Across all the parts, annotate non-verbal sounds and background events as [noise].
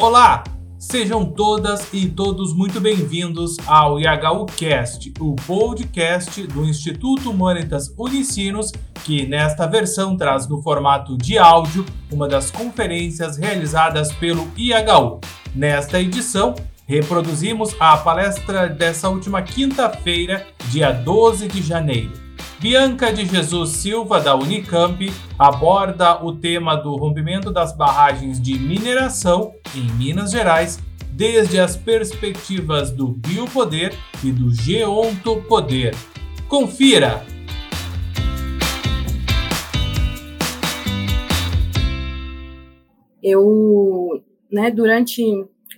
Olá, sejam todas e todos muito bem-vindos ao IHUcast, o podcast do Instituto Humanitas Unicinos, que nesta versão traz no formato de áudio uma das conferências realizadas pelo IHU. Nesta edição, reproduzimos a palestra dessa última quinta-feira, dia 12 de janeiro. Bianca de Jesus Silva, da Unicamp, aborda o tema do rompimento das barragens de mineração em Minas Gerais, desde as perspectivas do biopoder e do geontopoder. Confira! Eu, né, durante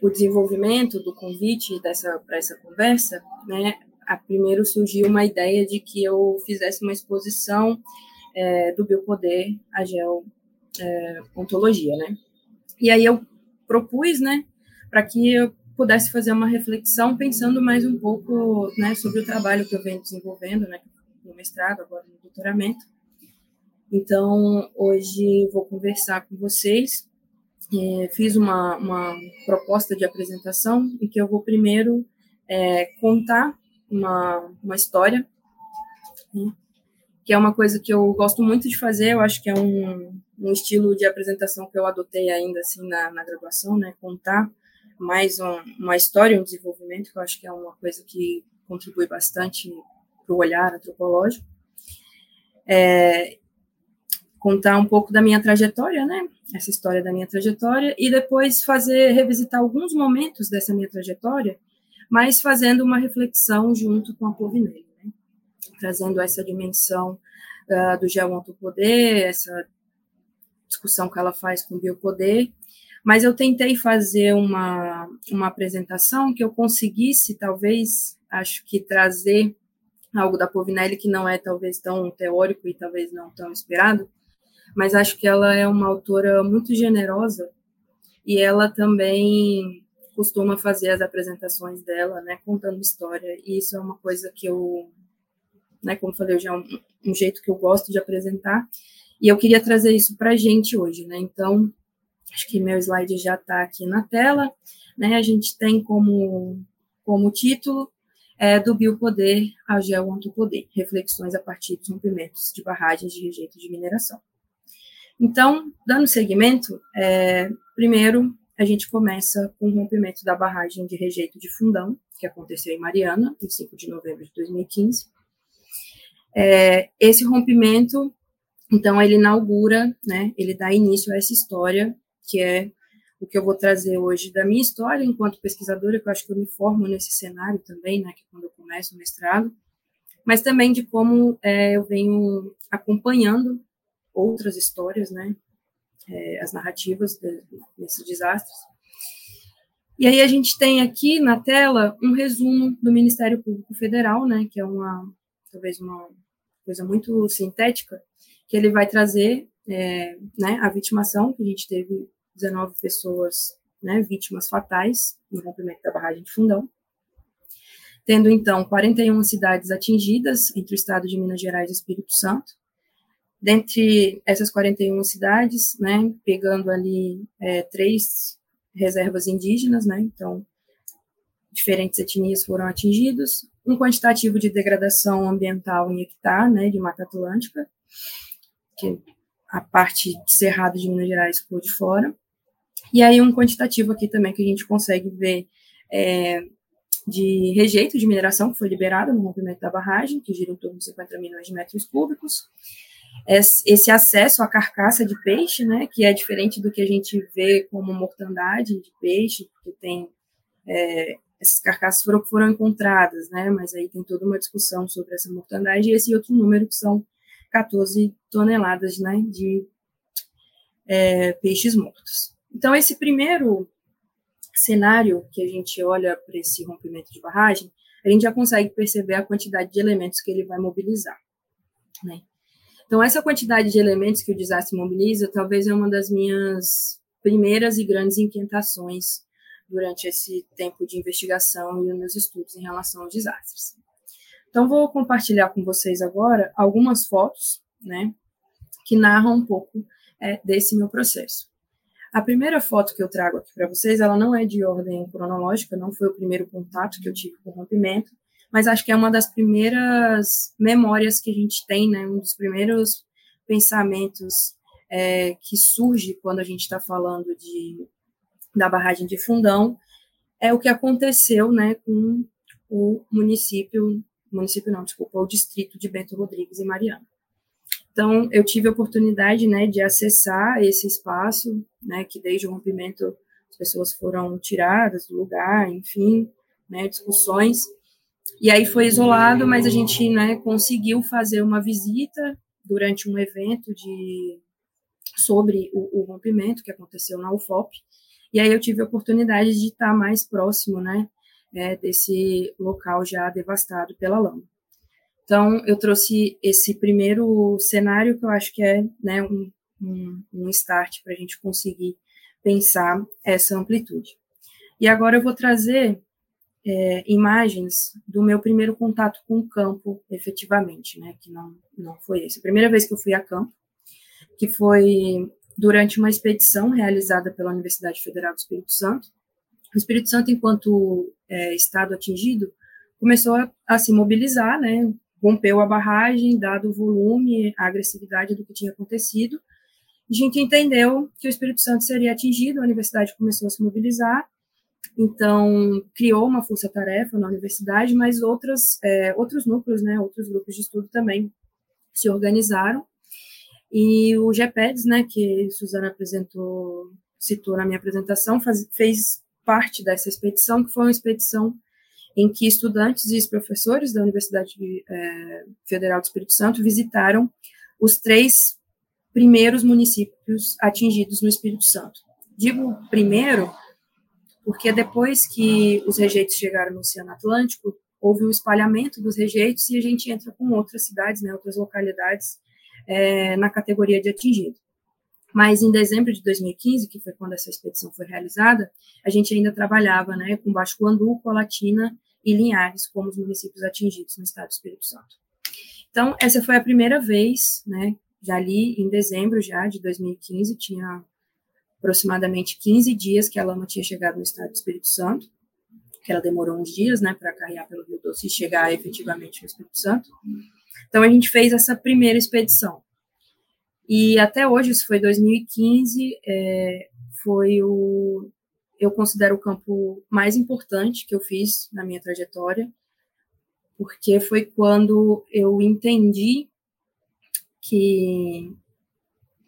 o desenvolvimento do convite dessa para essa conversa, né, a primeiro surgiu uma ideia de que eu fizesse uma exposição é, do biopoder a geontologia, é, né? E aí eu propus, né, para que eu pudesse fazer uma reflexão pensando mais um pouco, né, sobre o trabalho que eu venho desenvolvendo, né, no mestrado, agora no doutoramento. Então, hoje vou conversar com vocês. É, fiz uma, uma proposta de apresentação em que eu vou primeiro é, contar uma, uma história, né? que é uma coisa que eu gosto muito de fazer, eu acho que é um, um estilo de apresentação que eu adotei ainda assim na, na graduação, né, contar mais um, uma história, um desenvolvimento, que eu acho que é uma coisa que contribui bastante para o olhar antropológico. É, contar um pouco da minha trajetória, né, essa história da minha trajetória, e depois fazer, revisitar alguns momentos dessa minha trajetória mas fazendo uma reflexão junto com a Povinelli, né? trazendo essa dimensão uh, do geontopoder, essa discussão que ela faz com o biopoder, mas eu tentei fazer uma, uma apresentação que eu conseguisse, talvez, acho que trazer algo da Povinelli que não é talvez tão teórico e talvez não tão esperado, mas acho que ela é uma autora muito generosa e ela também costuma fazer as apresentações dela, né, contando história, e isso é uma coisa que eu, né, como falei, já é um, um jeito que eu gosto de apresentar, e eu queria trazer isso para a gente hoje, né, então, acho que meu slide já está aqui na tela, né, a gente tem como, como título é, do biopoder a geoantopoder, reflexões a partir dos rompimentos de barragens de rejeito de mineração. Então, dando seguimento, é, primeiro a gente começa com o rompimento da barragem de rejeito de Fundão, que aconteceu em Mariana, em 5 de novembro de 2015. É, esse rompimento, então, ele inaugura, né, ele dá início a essa história, que é o que eu vou trazer hoje da minha história enquanto pesquisadora, que eu acho que eu me formo nesse cenário também, né, que é quando eu começo o mestrado, mas também de como é, eu venho acompanhando outras histórias, né, é, as narrativas de, desses desastres. E aí a gente tem aqui na tela um resumo do Ministério Público Federal, né, que é uma talvez uma coisa muito sintética, que ele vai trazer é, né, a vitimação, que a gente teve 19 pessoas né, vítimas fatais no rompimento da barragem de Fundão, tendo então 41 cidades atingidas entre o estado de Minas Gerais e Espírito Santo, Dentre essas 41 cidades, né, pegando ali é, três reservas indígenas, né, então diferentes etnias foram atingidos, um quantitativo de degradação ambiental em hectare, né, de Mata Atlântica, que a parte de Cerrado de Minas Gerais ficou de fora, e aí um quantitativo aqui também que a gente consegue ver é, de rejeito de mineração que foi liberado no rompimento da barragem, que gira em torno de 50 milhões de metros cúbicos, esse acesso à carcaça de peixe, né, que é diferente do que a gente vê como mortandade de peixe, porque tem é, essas carcaças foram, foram encontradas, né, mas aí tem toda uma discussão sobre essa mortandade e esse outro número que são 14 toneladas, né, de é, peixes mortos. Então esse primeiro cenário que a gente olha para esse rompimento de barragem, a gente já consegue perceber a quantidade de elementos que ele vai mobilizar, né? Então, essa quantidade de elementos que o desastre mobiliza talvez é uma das minhas primeiras e grandes inquietações durante esse tempo de investigação e meus estudos em relação aos desastres. Então, vou compartilhar com vocês agora algumas fotos, né, que narram um pouco é, desse meu processo. A primeira foto que eu trago aqui para vocês, ela não é de ordem cronológica, não foi o primeiro contato que eu tive com o rompimento, mas acho que é uma das primeiras memórias que a gente tem, né? Um dos primeiros pensamentos é, que surge quando a gente está falando de, da barragem de Fundão é o que aconteceu, né, com o município, município não, desculpa, o distrito de Bento Rodrigues e Mariana. Então, eu tive a oportunidade, né, de acessar esse espaço, né, que desde o rompimento as pessoas foram tiradas do lugar, enfim, né, discussões. E aí foi isolado, mas a gente, né, conseguiu fazer uma visita durante um evento de sobre o, o rompimento que aconteceu na UFOP. E aí eu tive a oportunidade de estar mais próximo, né, é, desse local já devastado pela lama. Então, eu trouxe esse primeiro cenário que eu acho que é né, um, um, um start para a gente conseguir pensar essa amplitude. E agora eu vou trazer é, imagens do meu primeiro contato com o campo, efetivamente, né, que não, não foi esse. A primeira vez que eu fui a campo, que foi durante uma expedição realizada pela Universidade Federal do Espírito Santo. O Espírito Santo, enquanto é, estado atingido, começou a, a, se mobilizar, né, rompeu a barragem, dado o volume, a agressividade do que tinha acontecido. A gente entendeu que o Espírito Santo seria atingido, a universidade começou a se mobilizar, então criou uma força-tarefa na universidade, mas outras, é, outros núcleos, né, outros grupos de estudo também se organizaram e o GPEDS, né, que Suzana apresentou, citou na minha apresentação, faz, fez parte dessa expedição, que foi uma expedição em que estudantes e professores da Universidade é, Federal do Espírito Santo visitaram os três primeiros municípios atingidos no Espírito Santo. Digo primeiro porque depois que os rejeitos chegaram no Oceano Atlântico, houve um espalhamento dos rejeitos e a gente entra com outras cidades, né, outras localidades é, na categoria de atingido. Mas em dezembro de 2015, que foi quando essa expedição foi realizada, a gente ainda trabalhava né, com Baixo Guandu, Colatina e Linhares como os municípios atingidos no estado do Espírito Santo. Então, essa foi a primeira vez, né, já ali em dezembro já de 2015, tinha aproximadamente 15 dias que a lama tinha chegado no estado do Espírito Santo, que ela demorou uns dias, né, para carregar pelo Rio Doce e chegar efetivamente no Espírito Santo. Então a gente fez essa primeira expedição. E até hoje, isso foi 2015, é, foi o, eu considero o campo mais importante que eu fiz na minha trajetória, porque foi quando eu entendi que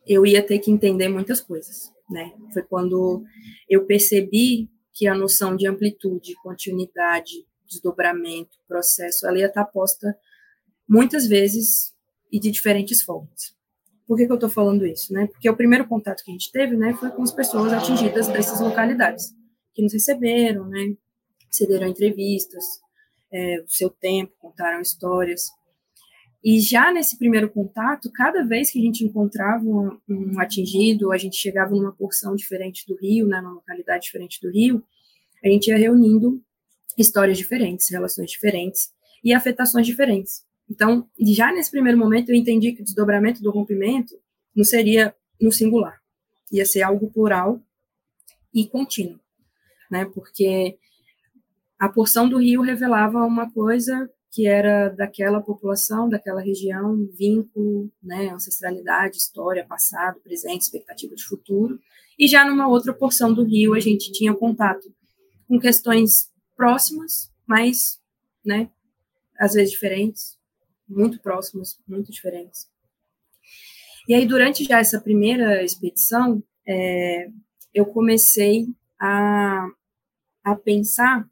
eu ia ter que entender muitas coisas, né? Foi quando eu percebi que a noção de amplitude, continuidade, desdobramento, processo, ela ia estar posta muitas vezes e de diferentes formas. Por que, que eu estou falando isso? Né? Porque o primeiro contato que a gente teve né, foi com as pessoas atingidas dessas localidades, que nos receberam, né, cederam entrevistas, é, o seu tempo, contaram histórias. E já nesse primeiro contato, cada vez que a gente encontrava um, um, atingido, a gente chegava numa porção diferente do Rio, né, numa localidade diferente do Rio, a gente ia reunindo histórias diferentes, relações diferentes e afetações diferentes. Então, já nesse primeiro momento, eu entendi que o desdobramento do rompimento não seria no singular, ia ser algo plural e contínuo, né? Porque a porção do rio revelava uma coisa que era daquela população, daquela região, vínculo, né, ancestralidade, história, passado, presente, expectativa de futuro. E já numa outra porção do rio, a gente tinha contato com questões próximas, mas, né, às vezes diferentes, muito próximos, muito diferentes. E aí, durante já essa primeira expedição, é, eu comecei a, a pensar,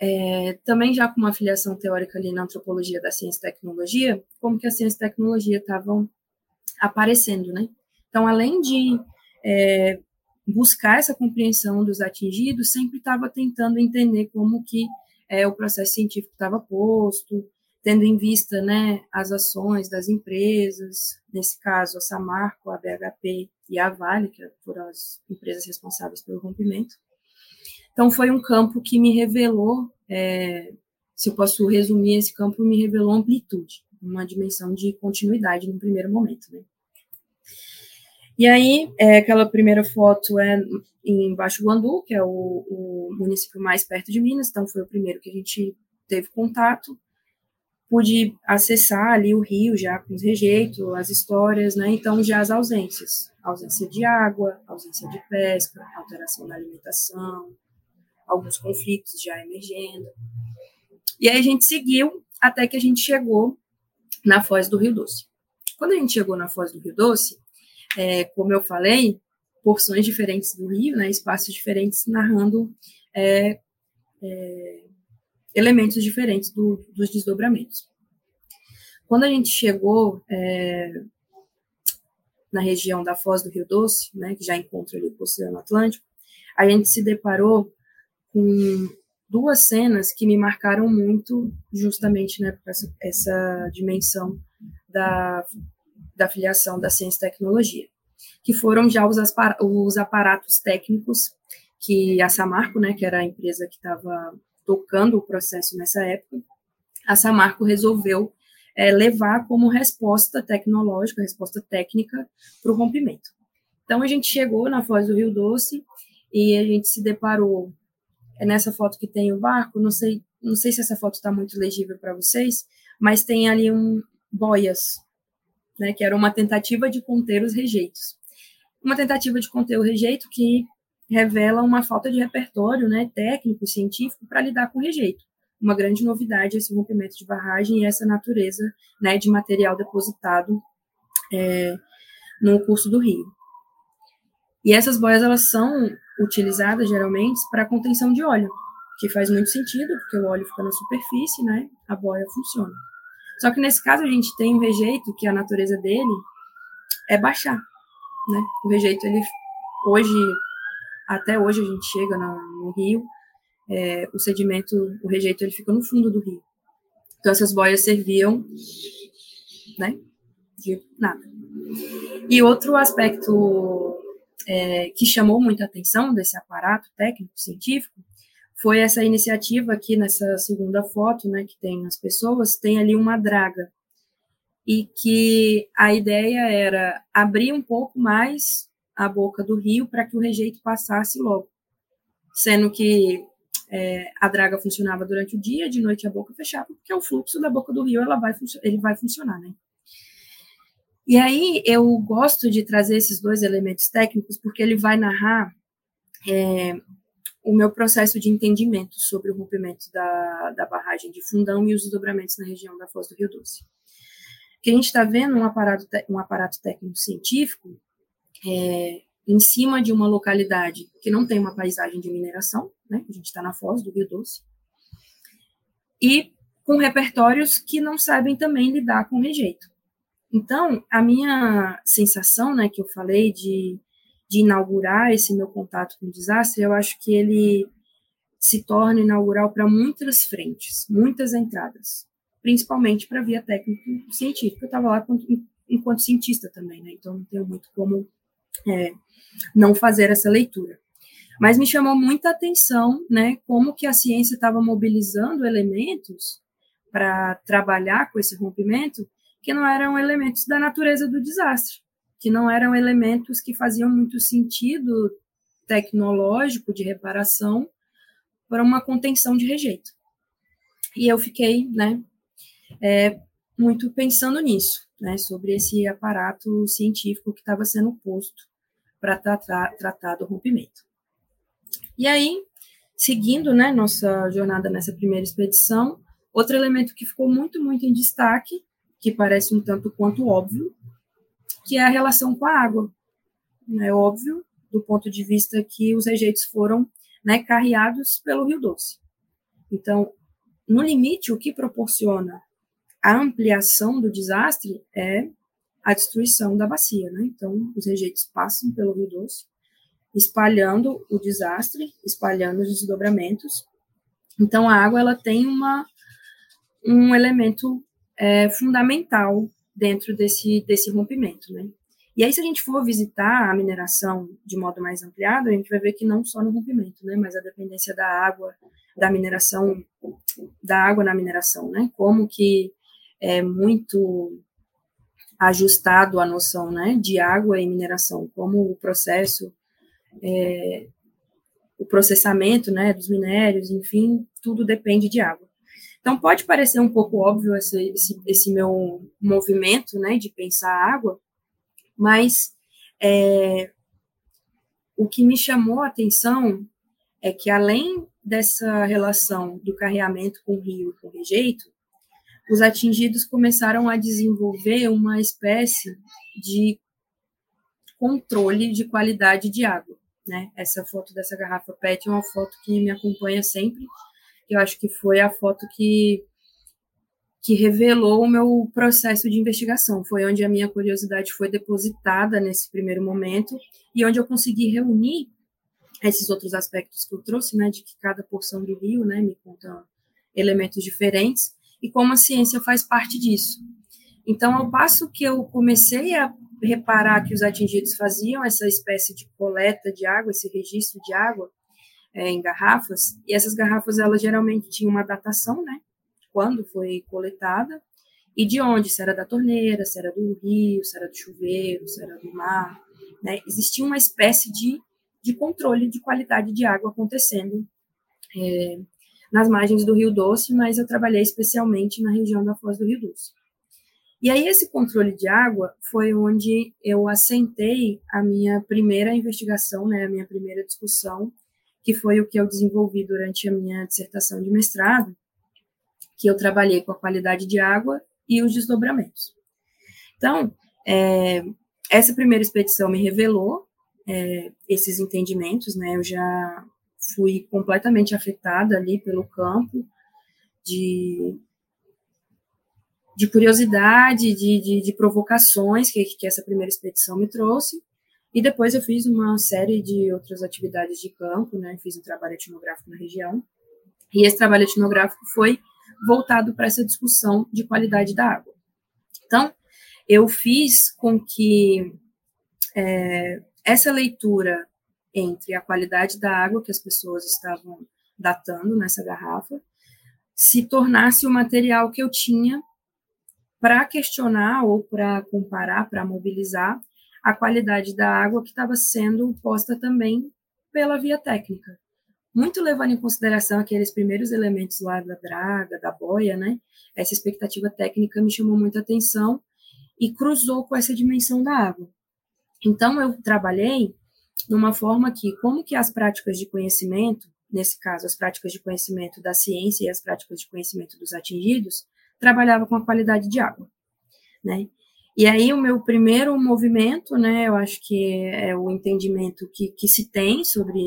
é, também já com uma filiação teórica ali na antropologia da ciência e tecnologia, como que a ciência e tecnologia estavam aparecendo, né? Então, além de é, buscar essa compreensão dos atingidos, sempre estava tentando entender como que é, o processo científico estava posto, tendo em vista né, as ações das empresas, nesse caso a Samarco, a BHP e a Vale, que foram as empresas responsáveis pelo rompimento. Então foi um campo que me revelou, é, se eu posso resumir esse campo, me revelou amplitude, uma dimensão de continuidade no primeiro momento. Né? E aí, é, aquela primeira foto é em Baixo Guandu, que é o, o, município mais perto de Minas, então foi o primeiro que a gente teve contato. Pude acessar ali o rio já com os rejeitos, as histórias, né? Então, já as ausências. Ausência de água, ausência de pesca, alteração da alimentação, alguns conflitos já emergendo. E aí a gente seguiu até que a gente chegou na Foz do Rio Doce. Quando a gente chegou na Foz do Rio Doce, é, como eu falei, porções diferentes do rio, né, espaços diferentes, narrando é, é, elementos diferentes do, dos desdobramentos. Quando a gente chegou é, na região da Foz do Rio Doce, né, que já encontra ali o Oceano Atlântico, a gente se deparou com duas cenas que me marcaram muito, justamente né, essa, essa dimensão da, da filiação da ciência e tecnologia que foram já os, os aparatos técnicos que a Samarco, né, que era a empresa que estava tocando o processo nessa época, a Samarco resolveu é, levar como resposta tecnológica, resposta técnica para o rompimento. Então a gente chegou na Foz do Rio Doce e a gente se deparou é nessa foto que tem o barco, não sei, não sei se essa foto está muito legível para vocês, mas tem ali um boias, né, que era uma tentativa de conter os rejeitos uma tentativa de conter o rejeito que revela uma falta de repertório né, técnico e científico para lidar com o rejeito. Uma grande novidade esse rompimento de barragem e essa natureza né, de material depositado é, no curso do rio. E essas boias elas são utilizadas geralmente para contenção de óleo, que faz muito sentido, porque o óleo fica na superfície, né? A boia funciona. Só que nesse caso a gente tem um rejeito que a natureza dele é baixar, né? O rejeito, ele hoje, até hoje a gente chega no, no rio, é, o sedimento, o rejeito, ele fica no fundo do rio. Então essas boias serviam, né? De nada. E outro aspecto é, que chamou muita atenção desse aparato técnico científico foi essa iniciativa aqui nessa segunda foto, né, que tem as pessoas, tem ali uma draga e que a ideia era abrir um pouco mais a boca do rio para que o rejeito passasse logo, sendo que é, a draga funcionava durante o dia, de noite a boca fechava, porque o fluxo da boca do rio ela vai ele vai funcionar, né? E aí eu gosto de trazer esses dois elementos técnicos porque ele vai narrar é, o meu processo de entendimento sobre o rompimento da, da barragem de Fundão e os desdobramentos na região da Foz do Rio Doce que a gente está vendo um aparato, um aparato técnico-científico é, em cima de uma localidade que não tem uma paisagem de mineração, né? a gente está na foz do Rio Doce, e com repertórios que não sabem também lidar com rejeito. Então, a minha sensação, né, que eu falei de, de inaugurar esse meu contato com o desastre, eu acho que ele se torna inaugural para muitas frentes, muitas entradas principalmente para a via técnico-científica. Eu estava lá enquanto, enquanto, cientista também, né? Então não tenho muito como é, não fazer essa leitura. Mas me chamou muita atenção, né? Como que a ciência estava mobilizando elementos para trabalhar com esse rompimento que não eram elementos da natureza do desastre, que não eram elementos que faziam muito sentido tecnológico de reparação para uma contenção de rejeito. E eu fiquei, né, é, muito pensando nisso, né, sobre esse aparato científico que estava sendo posto para tratar, tratar do rompimento. E aí, seguindo né, nossa jornada nessa primeira expedição, outro elemento que ficou muito, muito em destaque, que parece um tanto quanto óbvio, que é a relação com a água. É óbvio, do ponto de vista que os rejeitos foram né, carreados pelo Rio Doce. Então, no limite, o que proporciona a ampliação do desastre é a destruição da bacia, né? Então, os rejeitos passam pelo Rio Doce, espalhando o desastre, espalhando os desdobramentos. Então, a água ela tem uma, um elemento é, fundamental dentro desse, desse rompimento, né? E aí, se a gente for visitar a mineração de modo mais ampliado, a gente vai ver que não só no rompimento, né, mas a dependência da água, da mineração, da água na mineração, né? Como que é muito ajustado a noção né, de água e mineração, como o processo, é, o processamento né, dos minérios, enfim, tudo depende de água. Então, pode parecer um pouco óbvio esse, esse, esse meu movimento né, de pensar a água, mas é, o que me chamou a atenção é que, além dessa relação do carreamento com o rio e com o rejeito, os atingidos começaram a desenvolver uma espécie de controle de qualidade de água. Né? Essa foto dessa garrafa PET é uma foto que me acompanha sempre. Eu acho que foi a foto que, que revelou o meu processo de investigação. Foi onde a minha curiosidade foi depositada nesse primeiro momento e onde eu consegui reunir esses outros aspectos que eu trouxe, né, de que cada porção do rio, né, me conta elementos diferentes e como a ciência faz parte disso. Então, ao passo que eu comecei a reparar que os atingidos faziam essa espécie de coleta de água, esse registro de água é, em garrafas, e essas garrafas elas geralmente tinham uma datação, né? Quando foi coletada e de onde, se era da torneira, se era do rio, se era do chuveiro, se era do mar, né? Existia uma espécie de, de controle de qualidade de água acontecendo é, nas margens do Rio Doce, mas eu trabalhei especialmente na região da Foz do Rio Doce. E aí esse controle de água foi onde eu assentei a minha primeira investigação, né, a minha primeira discussão, que foi o que eu desenvolvi durante a minha dissertação de mestrado, que eu trabalhei com a qualidade de água e os desdobramentos. Então, é, essa primeira expedição me revelou é, esses entendimentos, né? Eu já fui completamente afetada ali pelo campo de, de curiosidade, de, de, de provocações que, que essa primeira expedição me trouxe. E depois eu fiz uma série de outras atividades de campo, né? Fiz um trabalho etnográfico na região. E esse trabalho etnográfico foi voltado para essa discussão de qualidade da água. Então, eu fiz com que é, essa leitura entre a qualidade da água que as pessoas estavam datando nessa garrafa se tornasse o material que eu tinha para questionar ou para comparar, para mobilizar a qualidade da água que estava sendo posta também pela via técnica. Muito levando em consideração aqueles primeiros elementos lá da draga, da boia, né? Essa expectativa técnica me chamou muita atenção e cruzou com essa dimensão da água. Então, eu trabalhei de uma forma que, como que as práticas de conhecimento, nesse caso, as práticas de conhecimento da ciência e as práticas de conhecimento dos atingidos, trabalhavam com a qualidade de água, né? E aí o meu primeiro movimento, né, eu acho que é o entendimento que, que se tem sobre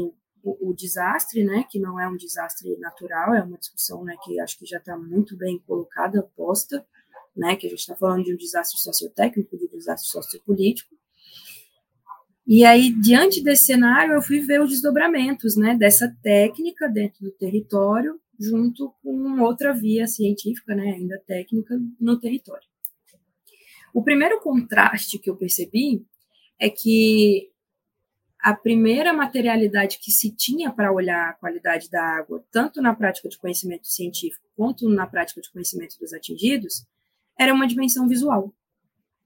o, o desastre, né, que não é um desastre natural, é uma discussão, né, que acho que já está muito bem colocada, posta, né, que a gente está falando de um desastre sociotécnico, de um desastre sociopolítico, e aí, diante desse cenário, eu fui ver os desdobramentos né, dessa técnica dentro do território, junto com outra via científica, né, ainda técnica, no território. O primeiro contraste que eu percebi é que a primeira materialidade que se tinha para olhar a qualidade da água, tanto na prática de conhecimento científico quanto na prática de conhecimento dos atingidos, era uma dimensão visual.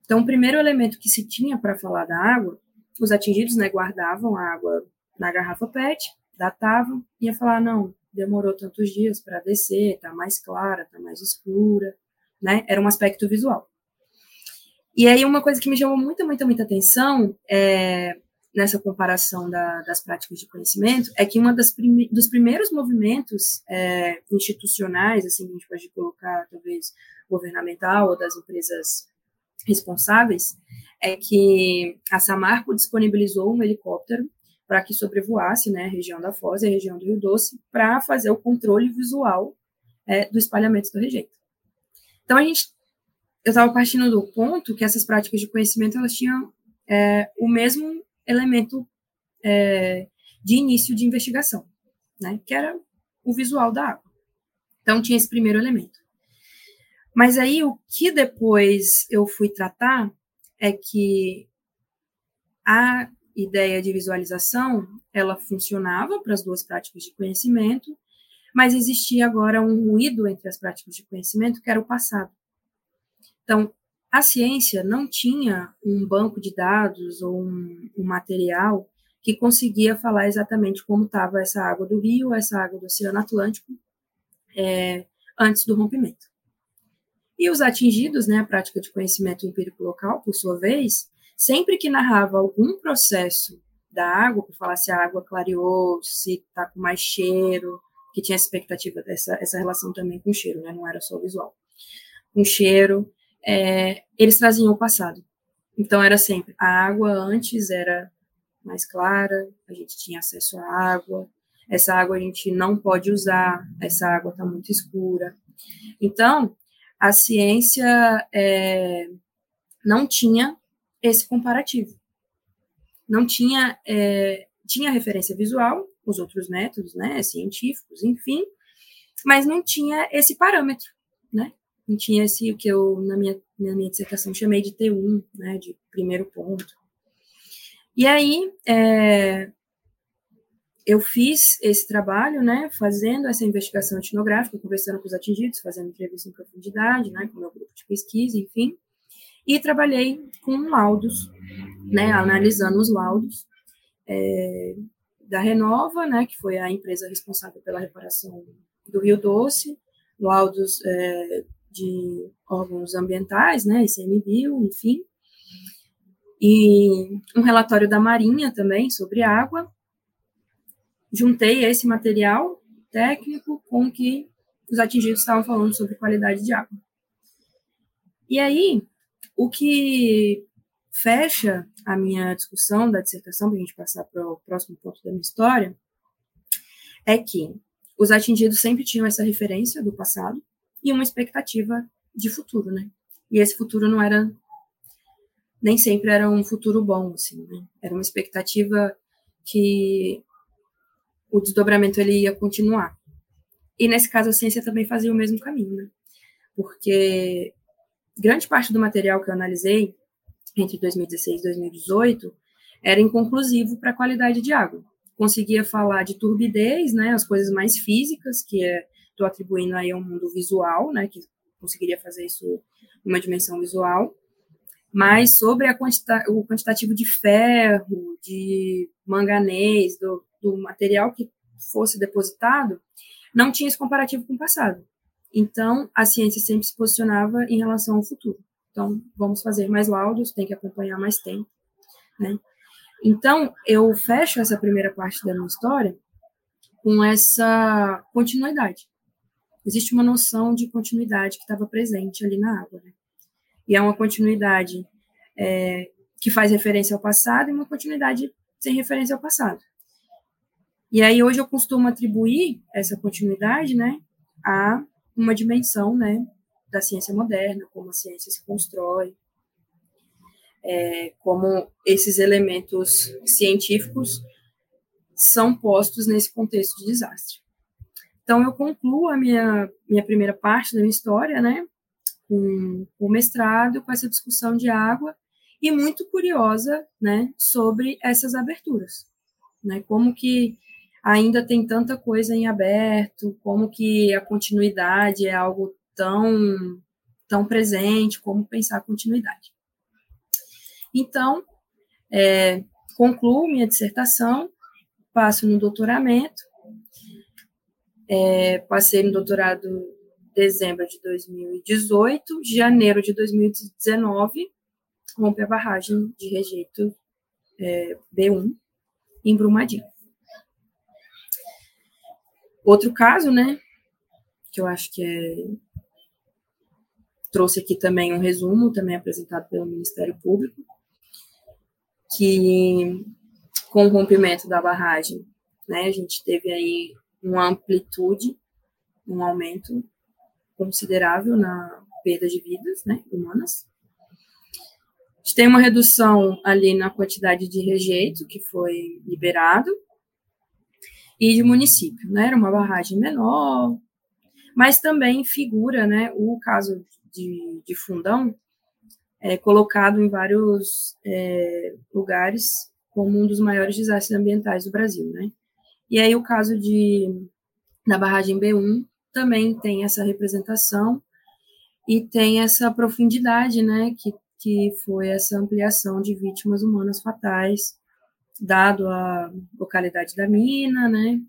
Então, o primeiro elemento que se tinha para falar da água os atingidos né, guardavam a água na garrafa PET, datavam, ia falar, não, demorou tantos dias para descer, está mais clara, está mais escura, né? Era um aspecto visual. E aí uma coisa que me chamou muita, muita, muita atenção é, nessa comparação da, das práticas de conhecimento é que das prime dos primeiros movimentos é, institucionais, assim, a gente pode colocar talvez governamental ou das empresas responsáveis, é que a Samarco disponibilizou um helicóptero para que sobrevoasse né, a região da Foz e a região do Rio Doce para fazer o controle visual é, do espalhamento do rejeito. Então, a gente, eu estava partindo do ponto que essas práticas de conhecimento elas tinham é, o mesmo elemento é, de início de investigação, né, que era o visual da água. Então, tinha esse primeiro elemento. Mas aí, o que depois eu fui tratar é que a ideia de visualização ela funcionava para as duas práticas de conhecimento, mas existia agora um ruído entre as práticas de conhecimento que era o passado. Então, a ciência não tinha um banco de dados ou um, um material que conseguia falar exatamente como estava essa água do rio, essa água do Oceano Atlântico, é, antes do rompimento. E os atingidos, né, a prática de conhecimento empírico local, por sua vez, sempre que narrava algum processo da água, para falar se a água clareou, se está com mais cheiro, que tinha expectativa dessa essa relação também com cheiro, né, não era só visual. Com cheiro, é, eles traziam o passado. Então era sempre a água antes era mais clara, a gente tinha acesso à água, essa água a gente não pode usar, essa água está muito escura. Então, a ciência é, não tinha esse comparativo. Não tinha, é, tinha referência visual, os outros métodos, né, científicos, enfim, mas não tinha esse parâmetro, né? Não tinha esse, que eu, na minha, na minha dissertação, chamei de T1, né, de primeiro ponto. E aí, é, eu fiz esse trabalho, né, fazendo essa investigação etnográfica, conversando com os atingidos, fazendo entrevista em profundidade, né, com o meu grupo de pesquisa, enfim, e trabalhei com laudos, né, analisando os laudos é, da Renova, né, que foi a empresa responsável pela reparação do Rio Doce, laudos é, de órgãos ambientais, né, ICMBio, enfim, e um relatório da Marinha também sobre água, juntei esse material técnico com o que os atingidos estavam falando sobre qualidade de água. E aí, o que fecha a minha discussão da dissertação, para a gente passar para o próximo ponto da minha história, é que os atingidos sempre tinham essa referência do passado e uma expectativa de futuro, né? E esse futuro não era nem sempre era um futuro bom, assim, né? Era uma expectativa que o desdobramento ele ia continuar. E nesse caso a ciência também fazia o mesmo caminho, né? Porque grande parte do material que eu analisei entre 2016 e 2018 era inconclusivo para a qualidade de água. Conseguia falar de turbidez, né, as coisas mais físicas, que estou atribuindo aí ao mundo visual, né, que conseguiria fazer isso numa dimensão visual, mas sobre a quantita o quantitativo de ferro, de manganês, do, do material que fosse depositado, não tinha esse comparativo com o passado. Então, a ciência sempre se posicionava em relação ao futuro. Então, vamos fazer mais laudos, tem que acompanhar mais tempo, né? Então, eu fecho essa primeira parte da minha história com essa continuidade. Existe uma noção de continuidade que estava presente ali na água, né? E é uma continuidade é, que faz referência ao passado e uma continuidade sem referência ao passado. E aí hoje eu costumo atribuir essa continuidade, né, a uma dimensão, né, da ciência moderna, como a ciência se constrói, é, como esses elementos científicos são postos nesse contexto de desastre. Então eu concluo a minha minha primeira parte da minha história, né, com o mestrado, com essa discussão de água e muito curiosa, né, sobre essas aberturas, né, como que ainda tem tanta coisa em aberto, como que a continuidade é algo tão, tão presente, como pensar a continuidade. Então, é, concluo minha dissertação, passo no doutoramento, é, passei no doutorado em dezembro de 2018, janeiro de 2019, rompe a barragem de rejeito é, B1 em Brumadinho. Outro caso, né, que eu acho que é trouxe aqui também um resumo, também apresentado pelo Ministério Público, que com o rompimento da barragem, né, a gente teve aí uma amplitude, um aumento considerável na perda de vidas, né, humanas. A gente tem uma redução ali na quantidade de rejeito que foi liberado, e de município, né? Era uma barragem menor, mas também figura, né, o caso de, de Fundão, é, colocado em vários é, lugares como um dos maiores desastres ambientais do Brasil, né? E aí o caso de da barragem B1 também tem essa representação e tem essa profundidade, né, que, que foi essa ampliação de vítimas humanas fatais, dado a localidade da mina, né,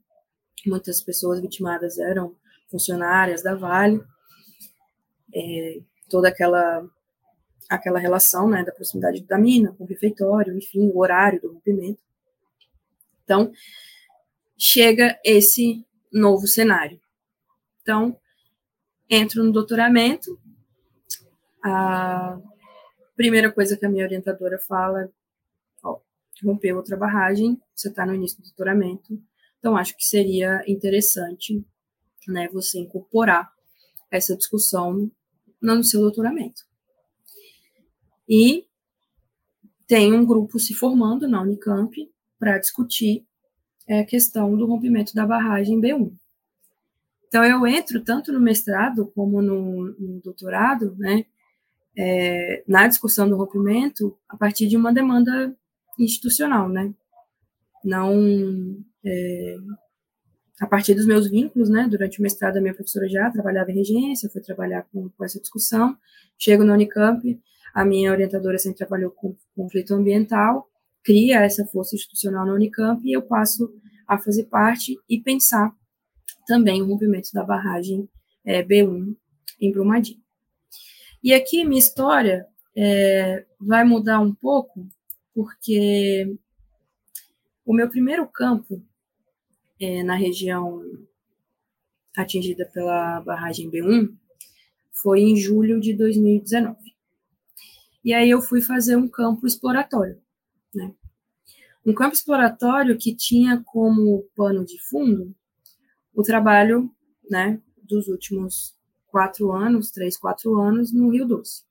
muitas pessoas vitimadas eram funcionárias da Vale, é, toda aquela aquela relação, né, da proximidade da mina com o refeitório, enfim, o horário do rompimento. Então, chega esse novo cenário. Então, entro no doutoramento, a primeira coisa que a minha orientadora fala, ó, rompeu outra barragem, você está no início do doutoramento, então acho que seria interessante, né, você incorporar essa discussão no seu doutoramento. E tem um grupo se formando na Unicamp para discutir é, a questão do rompimento da barragem B1. Então, eu entro tanto no mestrado como no, no doutorado, né, é, na discussão do rompimento, a partir de uma demanda institucional, né, não é, a partir dos meus vínculos, né, durante o mestrado a minha professora já trabalhava em regência, foi trabalhar com, com essa discussão, chego na Unicamp, a minha orientadora sempre trabalhou com conflito ambiental, cria essa força institucional na Unicamp e eu passo a fazer parte e pensar também o rompimento da barragem é, B1 em Brumadinho. E aqui minha história é, vai mudar um pouco, porque o meu primeiro campo é, na região atingida pela barragem B1 foi em julho de 2019. E aí eu fui fazer um campo exploratório, né? Um campo exploratório que tinha como pano de fundo o trabalho, né, dos últimos quatro anos, três, quatro anos, no Rio Doce.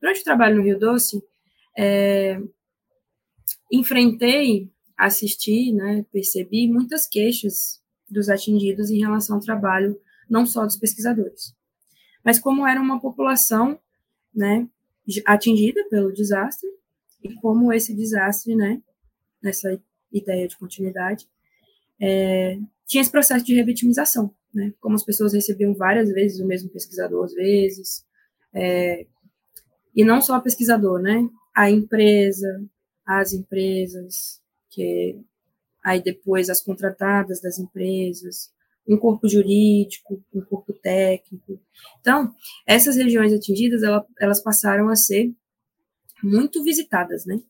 Durante o trabalho no Rio Doce, é, enfrentei, assisti, né, percebi muitas queixas dos atingidos em relação ao trabalho, não só dos pesquisadores, mas como era uma população, né, atingida pelo desastre e como esse desastre, né, nessa ideia de continuidade, é, tinha esse processo de revitimização, né, como as pessoas recebiam várias vezes o mesmo pesquisador, às vezes, é, e não só o pesquisador, né, a empresa, as empresas, que aí depois as contratadas das empresas, um corpo jurídico, um corpo técnico. Então, essas regiões atingidas, ela, elas passaram a ser muito visitadas, né?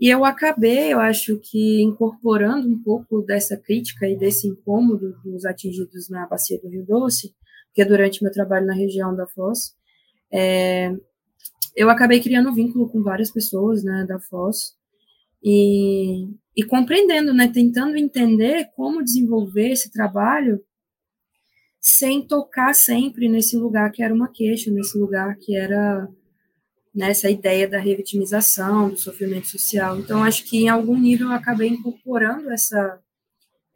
E eu acabei, eu acho que incorporando um pouco dessa crítica e desse incômodo dos atingidos na bacia do Rio Doce, porque durante meu trabalho na região da Foz, é, eu acabei criando vínculo com várias pessoas, né, da Foz, e, e compreendendo, né, tentando entender como desenvolver esse trabalho sem tocar sempre nesse lugar que era uma queixa, nesse lugar que era nessa ideia da revitimização, do sofrimento social. Então, acho que em algum nível eu acabei incorporando essa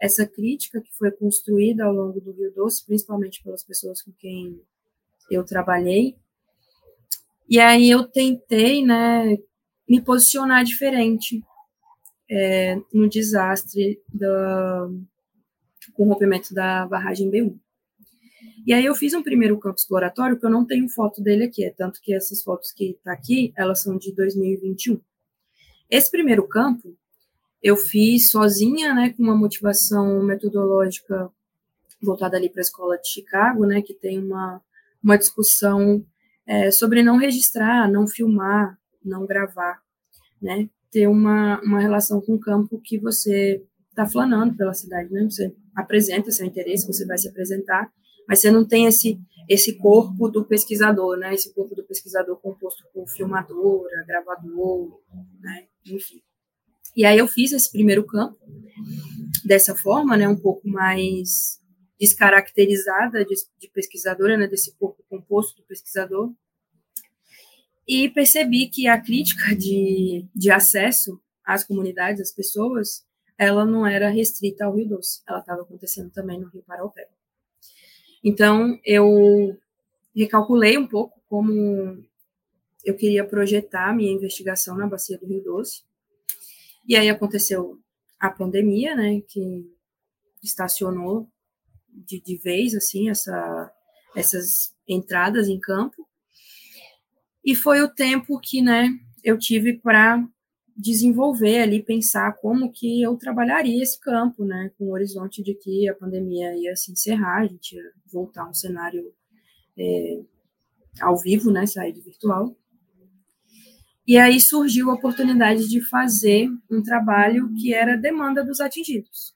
essa crítica que foi construída ao longo do Rio Doce, principalmente pelas pessoas com quem eu trabalhei. E aí eu tentei, né, me posicionar diferente é, no desastre do, com o rompimento da barragem B1. E aí eu fiz um primeiro campo exploratório, que eu não tenho foto dele aqui, é tanto que essas fotos que está aqui, elas são de 2021. Esse primeiro campo, eu fiz sozinha, né, com uma motivação metodológica voltada ali para a escola de Chicago, né, que tem uma, uma discussão é, sobre não registrar, não filmar, não gravar, né, ter uma, uma relação com o campo que você está flanando pela cidade, né? Você apresenta seu interesse, você vai se apresentar, mas você não tem esse esse corpo do pesquisador, né? Esse corpo do pesquisador composto por filmadora, gravador, né? Enfim. E aí eu fiz esse primeiro campo dessa forma, né? Um pouco mais descaracterizada de, de pesquisadora, né? Desse corpo composto do pesquisador e percebi que a crítica de, de acesso às comunidades, às pessoas, ela não era restrita ao Rio Doce, ela estava acontecendo também no Rio Paraupeba. Então, eu recalculei um pouco como eu queria projetar minha investigação na bacia do Rio Doce. E aí aconteceu a pandemia, né, que estacionou de, de vez, assim, essa, essas entradas em campo. E foi o tempo que, né, eu tive para desenvolver ali, pensar como que eu trabalharia esse campo, né, com o horizonte de que a pandemia ia se encerrar, a gente ia voltar a um cenário é, ao vivo, né, sair do virtual. E aí surgiu a oportunidade de fazer um trabalho que era demanda dos atingidos.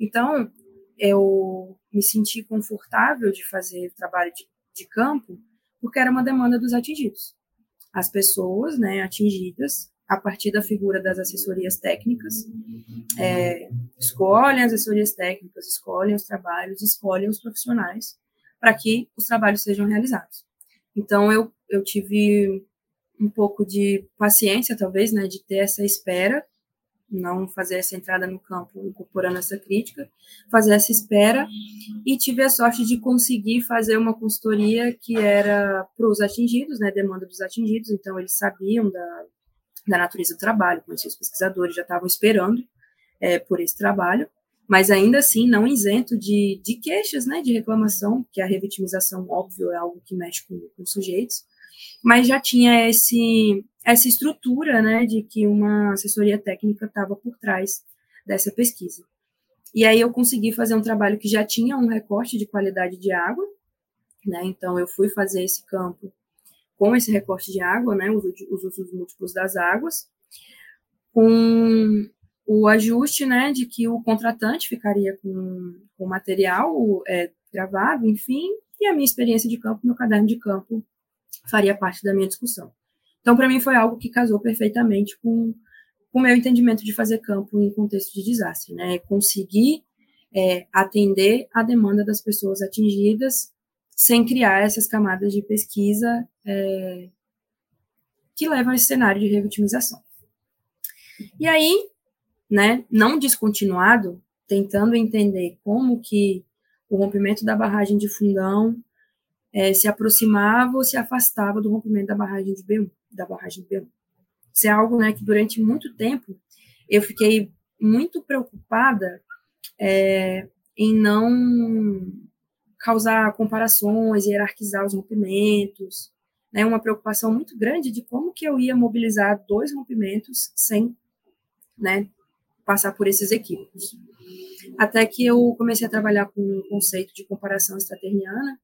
Então, eu me senti confortável de fazer trabalho de, de campo, porque era uma demanda dos atingidos. As pessoas né, atingidas, a partir da figura das assessorias técnicas, é, escolhem as assessorias técnicas, escolhem os trabalhos, escolhem os profissionais para que os trabalhos sejam realizados. Então, eu, eu tive um pouco de paciência, talvez, né, de ter essa espera, não fazer essa entrada no campo incorporando essa crítica, fazer essa espera, e tive a sorte de conseguir fazer uma consultoria que era para os atingidos, né, demanda dos atingidos, então eles sabiam da, da natureza do trabalho, conheciam os pesquisadores, já estavam esperando é, por esse trabalho, mas ainda assim não isento de, de queixas, né, de reclamação, que a revitimização, óbvio, é algo que mexe com, com sujeitos, mas já tinha esse, essa estrutura, né, de que uma assessoria técnica estava por trás dessa pesquisa. E aí eu consegui fazer um trabalho que já tinha um recorte de qualidade de água, né, então eu fui fazer esse campo com esse recorte de água, né, os, os usos múltiplos das águas, com o ajuste, né, de que o contratante ficaria com o material é, gravado, enfim, e a minha experiência de campo, meu caderno de campo faria parte da minha discussão. Então, para mim, foi algo que casou perfeitamente com o meu entendimento de fazer campo em contexto de desastre, né? Conseguir é, atender a demanda das pessoas atingidas sem criar essas camadas de pesquisa é, que levam a esse cenário de revitimização. E aí, né, não descontinuado, tentando entender como que o rompimento da barragem de Fundão é, se aproximava ou se afastava do rompimento da barragem de B1, da barragem de B1. Isso é algo, né, que durante muito tempo eu fiquei muito preocupada é, em não causar comparações, hierarquizar os rompimentos, né, uma preocupação muito grande de como que eu ia mobilizar dois rompimentos sem, né, passar por esses equívocos. Até que eu comecei a trabalhar com o conceito de comparação extraterniana,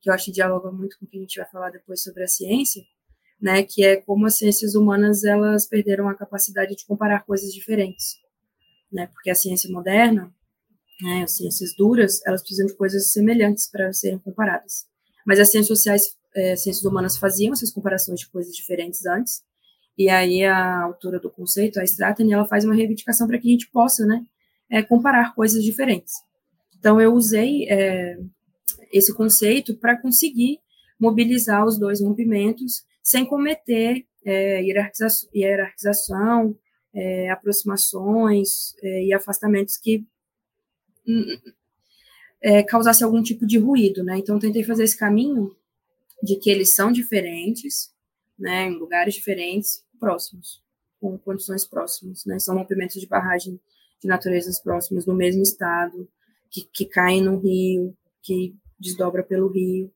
que eu acho que dialoga muito com o que a gente vai falar depois sobre a ciência, né, que é como as ciências humanas elas perderam a capacidade de comparar coisas diferentes, né, porque a ciência moderna, né, as ciências duras, elas precisam de coisas semelhantes para serem comparadas, mas as ciências sociais, é, ciências humanas faziam essas comparações de coisas diferentes antes, e aí a autora do conceito, a Stratton, ela faz uma reivindicação para que a gente possa, né, é, comparar coisas diferentes. Então eu usei é, esse conceito para conseguir mobilizar os dois rompimentos sem cometer é, hierarquização é, aproximações é, e afastamentos que é, causasse algum tipo de ruído, né? Então, tentei fazer esse caminho de que eles são diferentes, né, em lugares diferentes, próximos, com condições próximas, né? São rompimentos de barragem de naturezas próximas no mesmo estado, que, que caem no rio, que desdobra pelo rio,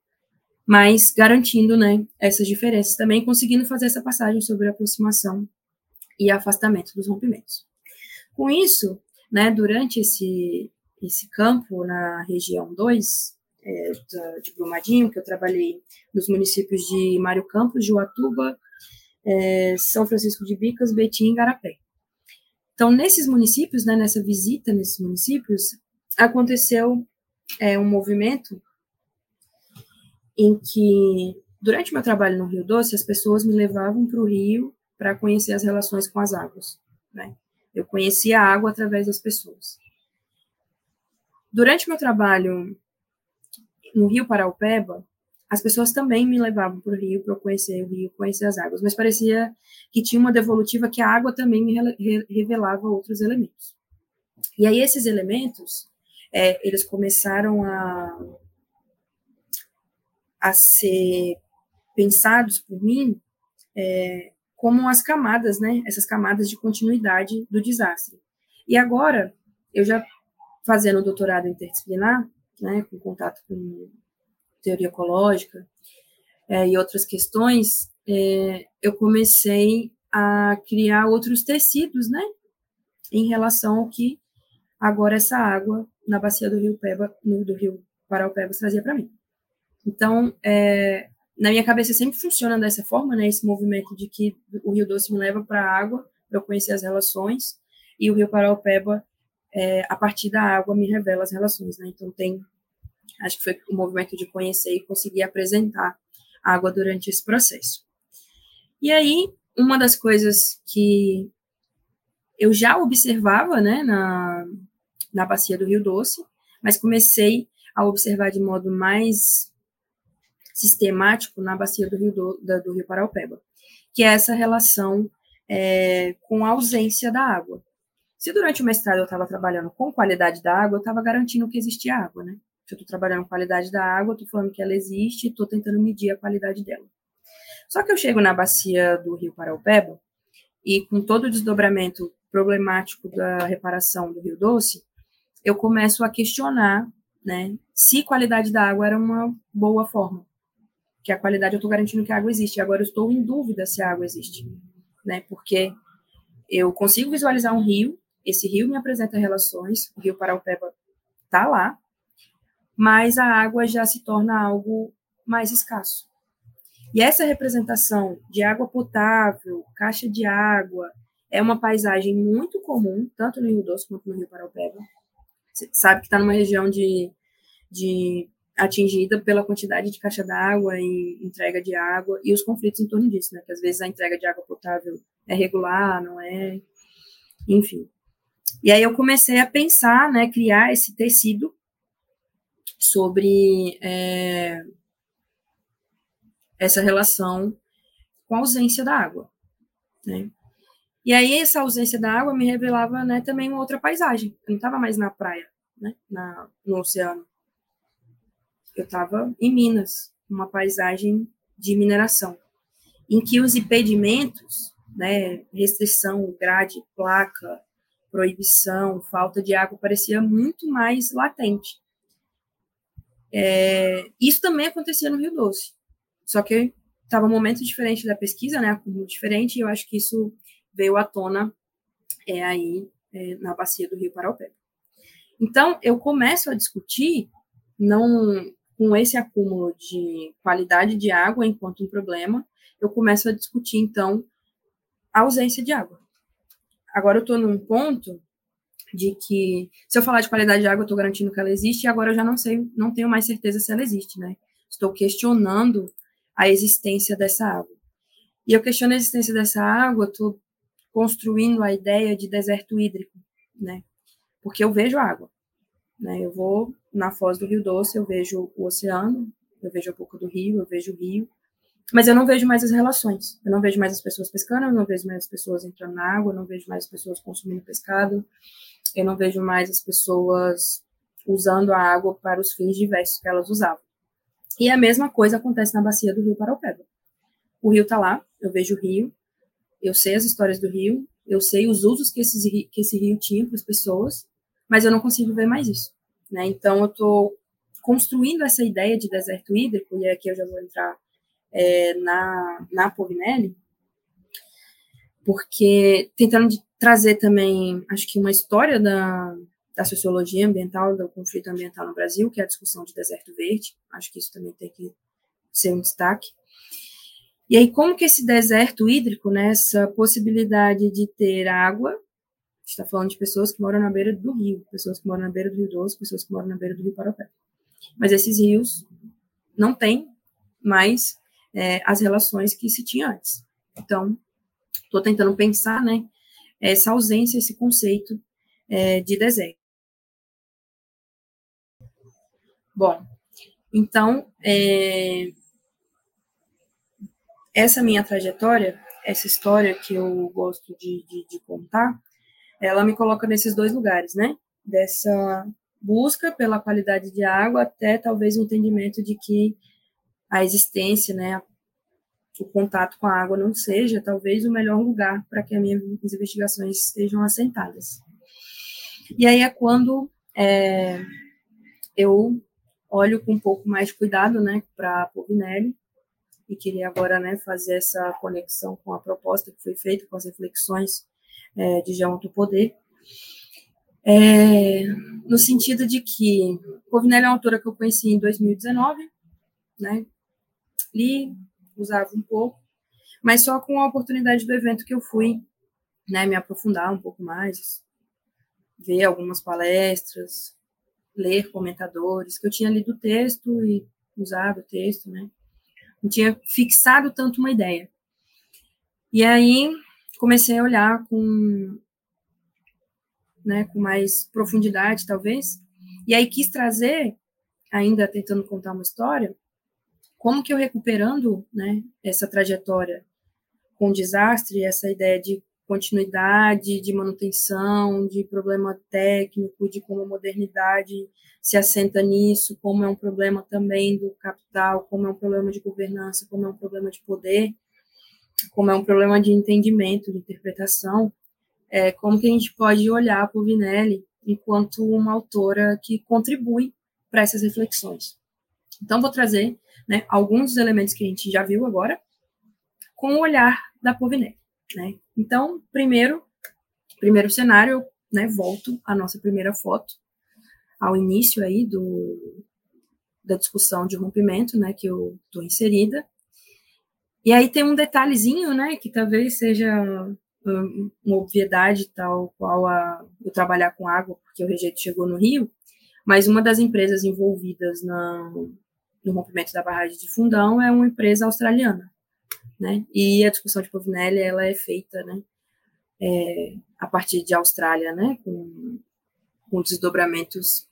mas garantindo, né, essas diferenças também, conseguindo fazer essa passagem sobre aproximação e afastamento dos rompimentos. Com isso, né, durante esse, esse campo na região 2, é, de Brumadinho, que eu trabalhei nos municípios de Mário Campos, Juatuba, é, São Francisco de Bicas, Betim e Garapé. Então, nesses municípios, né, nessa visita nesses municípios, aconteceu é, um movimento em que, durante meu trabalho no Rio Doce, as pessoas me levavam para o rio para conhecer as relações com as águas. Né? Eu conhecia a água através das pessoas. Durante meu trabalho no Rio Paraupeba, as pessoas também me levavam para o rio para eu conhecer o rio, conhecer as águas, mas parecia que tinha uma devolutiva que a água também me revelava outros elementos. E aí esses elementos, é, eles começaram a a ser pensados por mim é, como as camadas, né? Essas camadas de continuidade do desastre. E agora, eu já fazendo o doutorado interdisciplinar, né, com contato com teoria ecológica é, e outras questões, é, eu comecei a criar outros tecidos, né, em relação ao que agora essa água na bacia do Rio Peba, no, do Rio Paraupebas trazia para mim. Então, é, na minha cabeça sempre funciona dessa forma, né, esse movimento de que o Rio Doce me leva para a água, para eu conhecer as relações, e o Rio Paraupeba, é, a partir da água, me revela as relações, né, então tem, acho que foi o movimento de conhecer e conseguir apresentar a água durante esse processo. E aí, uma das coisas que eu já observava, né, na, na bacia do Rio Doce, mas comecei a observar de modo mais sistemático na bacia do Rio, do, da, do Rio Paraupeba, que é essa relação é, com a ausência da água. Se durante o mestrado eu estava trabalhando com qualidade da água, eu estava garantindo que existia água, né? Se eu estou trabalhando com qualidade da água, estou falando que ela existe e estou tentando medir a qualidade dela. Só que eu chego na bacia do Rio Paraupeba e com todo o desdobramento problemático da reparação do Rio Doce, eu começo a questionar, né, se qualidade da água era uma boa forma. Que a qualidade eu estou garantindo que a água existe. Agora eu estou em dúvida se a água existe, né? Porque eu consigo visualizar um rio, esse rio me apresenta relações, o Rio Paraupeba está lá, mas a água já se torna algo mais escasso. E essa representação de água potável, caixa de água, é uma paisagem muito comum, tanto no Rio Doce quanto no Rio Paraupeba. Você sabe que está numa região de, de atingida pela quantidade de caixa d'água e entrega de água e os conflitos em torno disso, né? Que às vezes a entrega de água potável é regular, não é, enfim. E aí eu comecei a pensar, né, criar esse tecido sobre é, essa relação com a ausência da água, né? E aí essa ausência da água me revelava, né, também uma outra paisagem. Eu não estava mais na praia, né, na, no oceano. Eu estava em Minas, uma paisagem de mineração, em que os impedimentos, né, restrição, grade, placa, proibição, falta de água parecia muito mais latente. É, isso também acontecia no Rio Doce. Só que estava um momento diferente da pesquisa, né, acúmulo diferente, e eu acho que isso veio à tona é, aí é, na bacia do Rio Paraupeba. Então, eu começo a discutir, não com esse acúmulo de qualidade de água enquanto um problema, eu começo a discutir, então, a ausência de água. Agora eu estou num ponto de que, se eu falar de qualidade de água, eu estou garantindo que ela existe, e agora eu já não sei, não tenho mais certeza se ela existe, né? Estou questionando a existência dessa água. E eu questiono a existência dessa água, estou construindo a ideia de deserto hídrico, né? Porque eu vejo água, né? Eu vou na foz do Rio Doce, eu vejo o oceano, eu vejo um pouco do rio, eu vejo o rio, mas eu não vejo mais as relações. Eu não vejo mais as pessoas pescando, eu não vejo mais as pessoas entrando na água, eu não vejo mais as pessoas consumindo pescado, eu não vejo mais as pessoas usando a água para os fins diversos que elas usavam. E a mesma coisa acontece na bacia do Rio Paraupeba. O rio está lá, eu vejo o rio, eu sei as histórias do rio, eu sei os usos que, esses, que esse rio tinha para as pessoas, mas eu não consigo ver mais isso. Né? Então, eu estou construindo essa ideia de deserto hídrico, e aqui eu já vou entrar é, na, na Povinelli, porque tentando trazer também, acho que uma história da, da sociologia ambiental, do conflito ambiental no Brasil, que é a discussão de deserto verde. Acho que isso também tem que ser um destaque. E aí, como que esse deserto hídrico, né, essa possibilidade de ter água, está falando de pessoas que moram na beira do rio, pessoas que moram na beira do Rio Doce, pessoas que moram na beira do Rio Parapé. Mas esses rios não têm mais é, as relações que se tinha antes. Então, estou tentando pensar, né, essa ausência, esse conceito é, de deserto. Bom, então, é, essa minha trajetória, essa história que eu gosto de, de, de, contar, ela me coloca nesses dois lugares, né? Dessa busca pela qualidade de água até talvez o entendimento de que a existência, né, o contato com a água não seja talvez o melhor lugar para que as minhas investigações estejam assentadas. E aí é quando é, eu olho com um pouco mais de cuidado, né, para a Povinelli e queria agora né, fazer essa conexão com a proposta que foi feita, com as reflexões é, de Geonto Poder, é, no sentido de que Povinelli é uma autora que eu conheci em 2019, né, li, usava um pouco, mas só com a oportunidade do evento que eu fui, né, me aprofundar um pouco mais, ver algumas palestras, ler comentadores, que eu tinha lido o texto e usado o texto, né, não tinha fixado tanto uma ideia. E aí comecei a olhar com, né, com mais profundidade, talvez, e aí quis trazer, ainda tentando contar uma história, como que eu recuperando né, essa trajetória com desastre, essa ideia de continuidade, de manutenção, de problema técnico, de como a modernidade se assenta nisso, como é um problema também do capital, como é um problema de governança, como é um problema de poder, como é um problema de entendimento, de interpretação, é, como que a gente pode olhar para o Vinelli enquanto uma autora que contribui para essas reflexões. Então, vou trazer né, alguns dos elementos que a gente já viu agora, com o olhar da Povinelli. Né? Então, primeiro, primeiro cenário, né, volto à nossa primeira foto, ao início aí do, da discussão de rompimento, né, que eu estou inserida. E aí tem um detalhezinho, né, que talvez seja uma obviedade tal qual a, eu trabalhar com água, porque o rejeito chegou no Rio, mas uma das empresas envolvidas na, no rompimento da barragem de Fundão é uma empresa australiana, né? E a discussão de Povinelli ela é feita, né? É, a partir de Austrália, né? Com, com desdobramentos,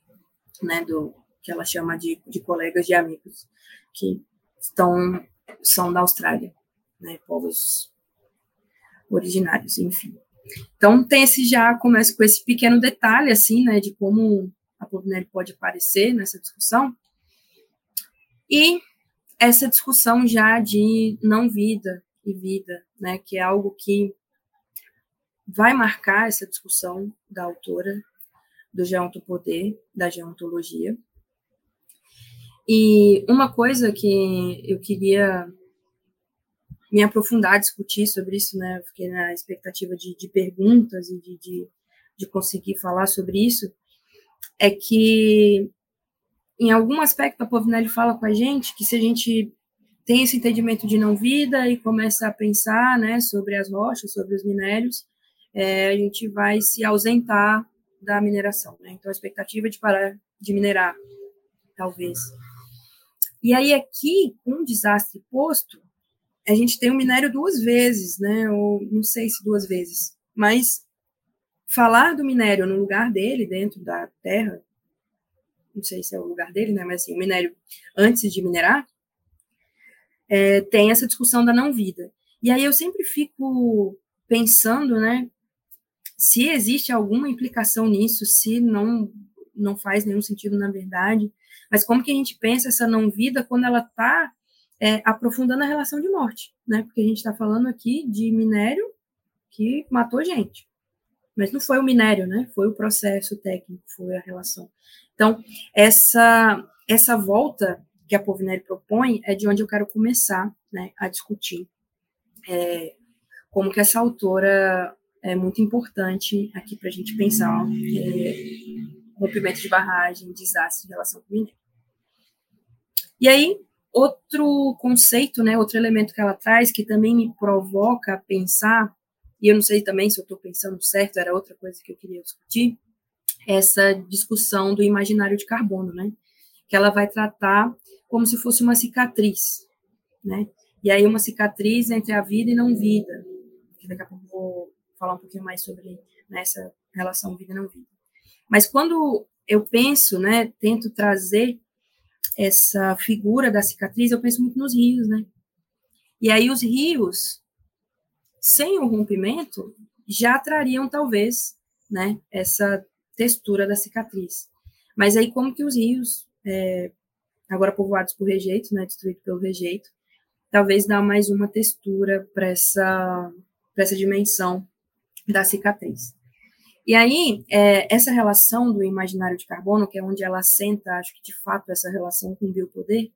né? Do que ela chama de, de colegas de amigos que estão são da Austrália, né? Povos originários, enfim. Então tem esse já começa com esse pequeno detalhe assim, né? De como a Povinelli pode aparecer nessa discussão e essa discussão já de não vida e vida, né, que é algo que vai marcar essa discussão da autora do geontopoder, da geontologia. E uma coisa que eu queria me aprofundar, discutir sobre isso, né, fiquei na expectativa de, de perguntas e de, de, de conseguir falar sobre isso, é que em algum aspecto, a Povinelli fala com a gente que se a gente tem esse entendimento de não vida e começa a pensar né, sobre as rochas, sobre os minérios, é, a gente vai se ausentar da mineração. Né? Então, a expectativa é de parar de minerar, talvez. E aí, aqui, com um desastre posto, a gente tem o minério duas vezes, né? ou não sei se duas vezes, mas falar do minério no lugar dele, dentro da terra, não sei se é o lugar dele, né, mas assim, o minério antes de minerar, é, tem essa discussão da não-vida. E aí eu sempre fico pensando, né, se existe alguma implicação nisso, se não não faz nenhum sentido na verdade, mas como que a gente pensa essa não-vida quando ela está é, aprofundando a relação de morte, né? Porque a gente está falando aqui de minério que matou gente, mas não foi o minério, né? Foi o processo técnico, foi a relação. Então, essa, essa volta que a Povinelli propõe é de onde eu quero começar né, a discutir é, como que essa autora é muito importante aqui para a gente pensar é, rompimento de barragem, desastre em relação com o. E aí, outro conceito, né, outro elemento que ela traz, que também me provoca a pensar, e eu não sei também se eu estou pensando certo, era outra coisa que eu queria discutir, essa discussão do imaginário de carbono, né? Que ela vai tratar como se fosse uma cicatriz, né? E aí uma cicatriz entre a vida e não vida. Daqui a pouco vou falar um pouquinho mais sobre nessa né, relação vida não vida. Mas quando eu penso, né, tento trazer essa figura da cicatriz, eu penso muito nos rios, né? E aí os rios, sem o rompimento, já trariam talvez, né, essa textura da cicatriz. Mas aí, como que os rios, é, agora povoados por rejeito, né, destruídos pelo rejeito, talvez dá mais uma textura para essa, essa dimensão da cicatriz. E aí, é, essa relação do imaginário de carbono, que é onde ela assenta, acho que de fato, essa relação com o biopoder,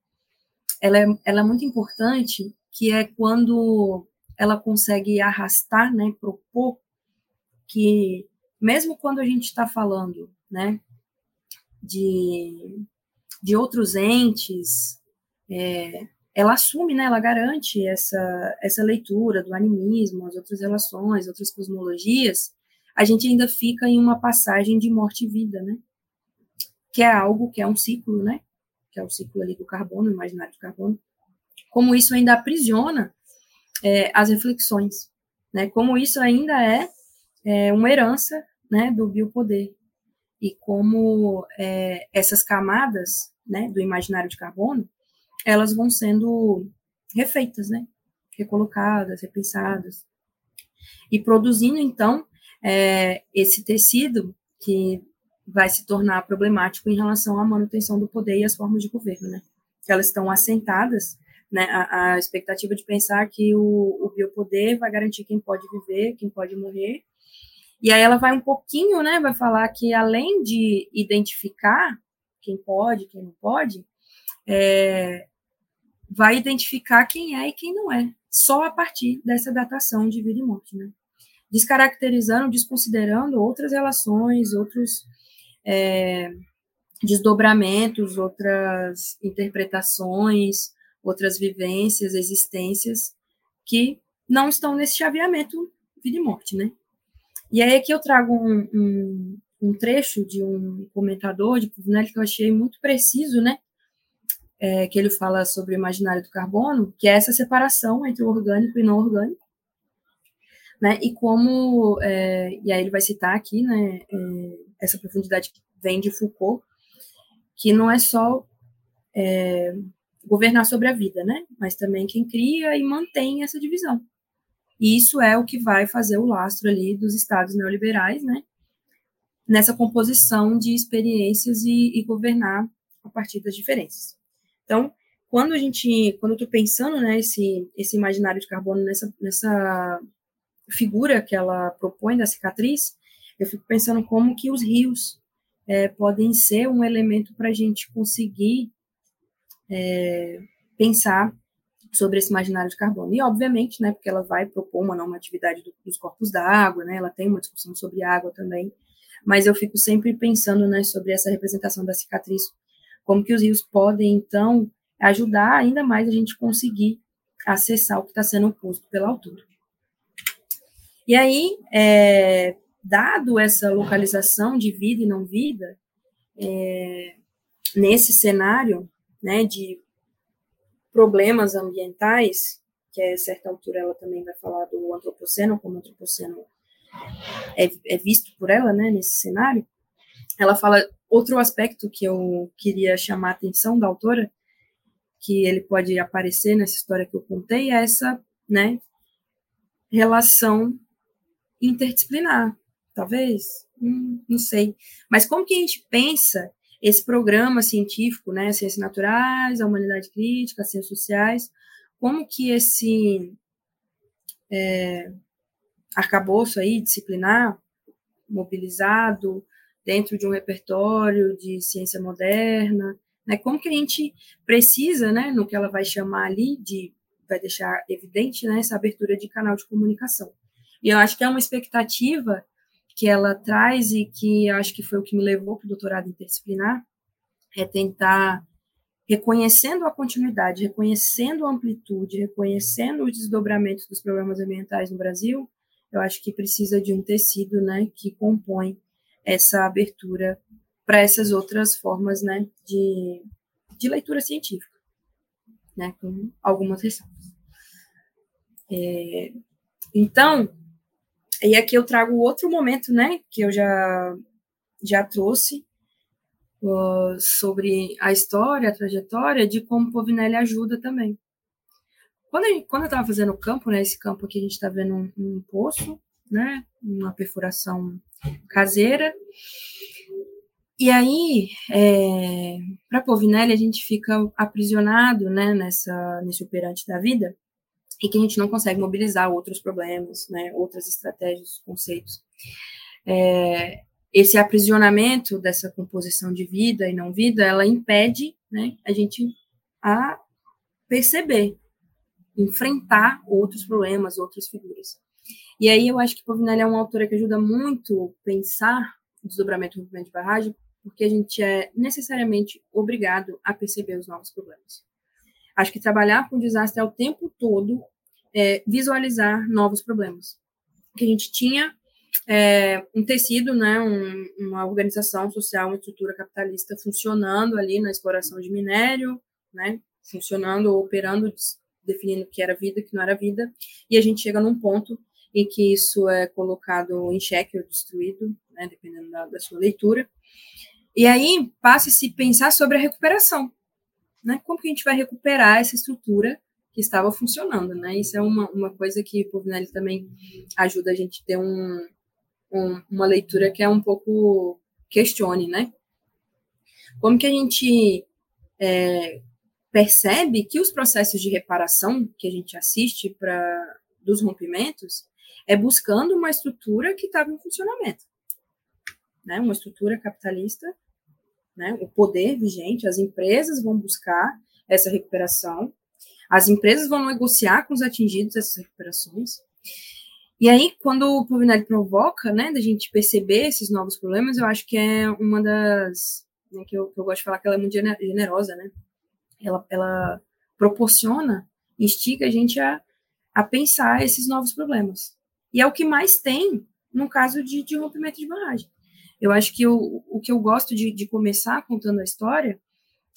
ela é, ela é muito importante, que é quando ela consegue arrastar, né, propor que mesmo quando a gente está falando, né, de, de outros entes, é, ela assume, né, ela garante essa, essa leitura do animismo, as outras relações, outras cosmologias, a gente ainda fica em uma passagem de morte e vida, né, que é algo que é um ciclo, né, que é o ciclo ali do carbono, imaginário do carbono, como isso ainda aprisiona é, as reflexões, né, como isso ainda é, é uma herança, né, do biopoder, e como é, essas camadas, né, do imaginário de carbono, elas vão sendo refeitas, né, recolocadas, repensadas, e produzindo, então, é, esse tecido que vai se tornar problemático em relação à manutenção do poder e as formas de governo, né, que elas estão assentadas, né, a, a expectativa de pensar que o, o biopoder vai garantir quem pode viver, quem pode morrer, e aí ela vai um pouquinho, né, vai falar que além de identificar quem pode, quem não pode, é, vai identificar quem é e quem não é, só a partir dessa datação de vida e morte, né? Descaracterizando, desconsiderando outras relações, outros é, desdobramentos, outras interpretações, outras vivências, existências que não estão nesse chaveamento vida e morte, né? E aí aqui eu trago um, um, um trecho de um comentador de Puvinelli que eu achei muito preciso, né? É, que ele fala sobre o imaginário do carbono, que é essa separação entre o orgânico e não orgânico, né? E como, é, e aí ele vai citar aqui, né? É, essa profundidade que vem de Foucault, que não é só é, governar sobre a vida, né? Mas também quem cria e mantém essa divisão. E isso é o que vai fazer o lastro ali dos estados neoliberais, né? Nessa composição de experiências e, e governar a partir das diferenças. Então, quando a gente, quando eu estou pensando, né, esse, esse imaginário de carbono nessa, nessa figura que ela propõe da cicatriz, eu fico pensando como que os rios é, podem ser um elemento para a gente conseguir é, pensar sobre esse imaginário de carbono. E, obviamente, né, porque ela vai propor uma normatividade do, dos corpos d'água, né, ela tem uma discussão sobre água também, mas eu fico sempre pensando né, sobre essa representação da cicatriz, como que os rios podem, então, ajudar ainda mais a gente conseguir acessar o que está sendo posto pela altura. E aí, é, dado essa localização de vida e não vida, é, nesse cenário né, de problemas ambientais, que a certa altura ela também vai falar do antropoceno, como o antropoceno é, é visto por ela, né, nesse cenário, ela fala outro aspecto que eu queria chamar a atenção da autora, que ele pode aparecer nessa história que eu contei, é essa, né, relação interdisciplinar, talvez, hum, não sei, mas como que a gente pensa esse programa científico, né, ciências naturais, a humanidade crítica, as ciências sociais, como que esse é, arcabouço aí disciplinar, mobilizado dentro de um repertório de ciência moderna, né, como que a gente precisa, né, no que ela vai chamar ali de, vai deixar evidente, né, essa abertura de canal de comunicação. E eu acho que é uma expectativa que ela traz e que acho que foi o que me levou para o doutorado interdisciplinar, é tentar, reconhecendo a continuidade, reconhecendo a amplitude, reconhecendo os desdobramentos dos problemas ambientais no Brasil, eu acho que precisa de um tecido, né, que compõe essa abertura para essas outras formas, né, de, de leitura científica, né, com algumas ressalvas. É, então, e aqui eu trago outro momento, né, que eu já, já trouxe uh, sobre a história, a trajetória, de como Povinelli ajuda também. Quando, gente, quando eu estava fazendo o campo, né, esse campo aqui a gente está vendo um, um poço, né, uma perfuração caseira, e aí, é, para Povinelli, a gente fica aprisionado né, nessa, nesse operante da vida, e que a gente não consegue mobilizar outros problemas, né, outras estratégias, conceitos. É, esse aprisionamento dessa composição de vida e não vida, ela impede né, a gente a perceber, enfrentar outros problemas, outras figuras. E aí eu acho que Povinelli é uma autora que ajuda muito pensar o desdobramento do movimento de barragem, porque a gente é necessariamente obrigado a perceber os novos problemas. Acho que trabalhar com desastre é o tempo todo é, visualizar novos problemas. Que a gente tinha é, um tecido, né, um, uma organização social, uma estrutura capitalista funcionando ali na exploração de minério, né, funcionando, operando, definindo o que era vida, o que não era vida, e a gente chega num ponto em que isso é colocado em xeque ou destruído, né, dependendo da, da sua leitura, e aí passa-se pensar sobre a recuperação, né, como que a gente vai recuperar essa estrutura que estava funcionando, né, isso é uma, uma coisa que o Povinelli também ajuda a gente a ter um, um, uma leitura que é um pouco questione, né, como que a gente é, percebe que os processos de reparação que a gente assiste para dos rompimentos é buscando uma estrutura que estava em funcionamento, né? Uma estrutura capitalista, né? O poder vigente, as empresas vão buscar essa recuperação, as empresas vão negociar com os atingidos essas recuperações. E aí, quando o Povinelli provoca, né, da gente perceber esses novos problemas, eu acho que é uma das né, que, eu, que eu gosto de falar que ela é muito generosa, né? ela, ela proporciona, instiga a gente a, a pensar esses novos problemas. E é o que mais tem no caso de, de rompimento de barragem. Eu acho que eu, o que eu gosto de, de começar contando a história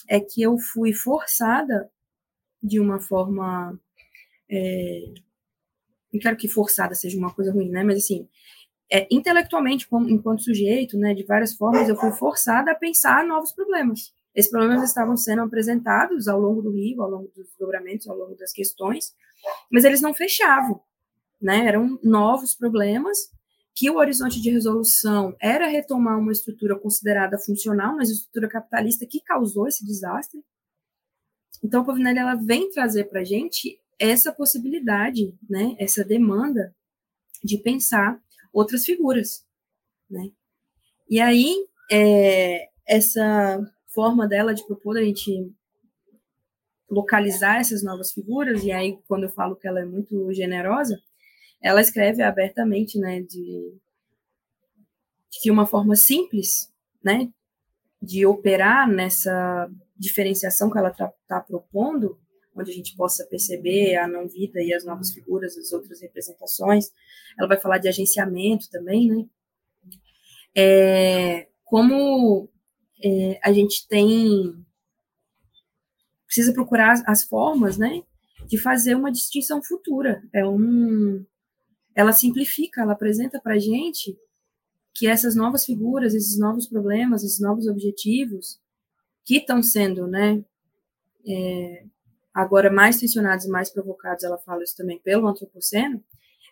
é que eu fui forçada de uma forma. É, não quero que forçada seja uma coisa ruim, né? Mas assim, é, intelectualmente, como, enquanto sujeito, né, de várias formas, eu fui forçada a pensar novos problemas. Esses problemas estavam sendo apresentados ao longo do rio, ao longo dos dobramentos, ao longo das questões, mas eles não fechavam, né? Eram novos problemas que o horizonte de resolução era retomar uma estrutura considerada funcional, mas estrutura capitalista que causou esse desastre. Então, a Povinelli ela vem trazer para a gente essa possibilidade, né? Essa demanda de pensar outras figuras, né? E aí, é, essa forma dela de propor a gente localizar essas novas figuras, e aí quando eu falo que ela é muito generosa, ela escreve abertamente, né, de, de uma forma simples, né, de operar nessa diferenciação que ela está tá propondo, onde a gente possa perceber a não-vida e as novas figuras, as outras representações. Ela vai falar de agenciamento também, né? É, como é, a gente tem precisa procurar as, as, formas, né, de fazer uma distinção futura. É um, ela simplifica, ela apresenta para gente que essas novas figuras, esses novos problemas, esses novos objetivos que estão sendo, né, é, agora mais tensionados e mais provocados, ela fala isso também pelo antropoceno,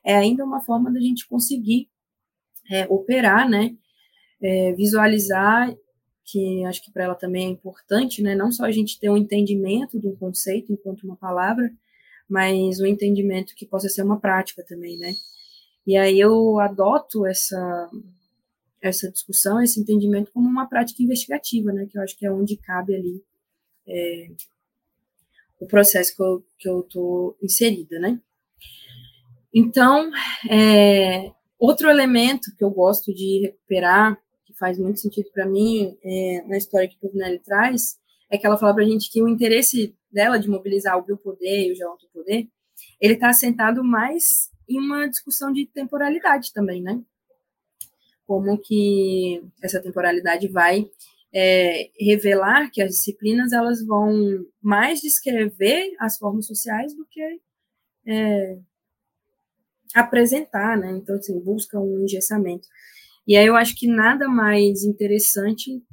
é ainda uma forma da gente conseguir é, operar, né, é, visualizar que acho que para ela também é importante, né? Não só a gente ter um entendimento de um conceito enquanto uma palavra, mas um entendimento que possa ser uma prática também, né? E aí eu adoto essa essa discussão, esse entendimento como uma prática investigativa, né? Que eu acho que é onde cabe ali é, o processo que eu, que eu tô inserida, né? Então, é, outro elemento que eu gosto de recuperar faz muito sentido para mim é, na história que Puvinelli traz, é que ela fala para a gente que o interesse dela de mobilizar o biopoder e o geontopoder, ele está assentado mais em uma discussão de temporalidade também, né? Como que essa temporalidade vai é, revelar que as disciplinas elas vão mais descrever as formas sociais do que é, apresentar, né? Então, assim, busca um engessamento. E aí eu acho que nada mais interessante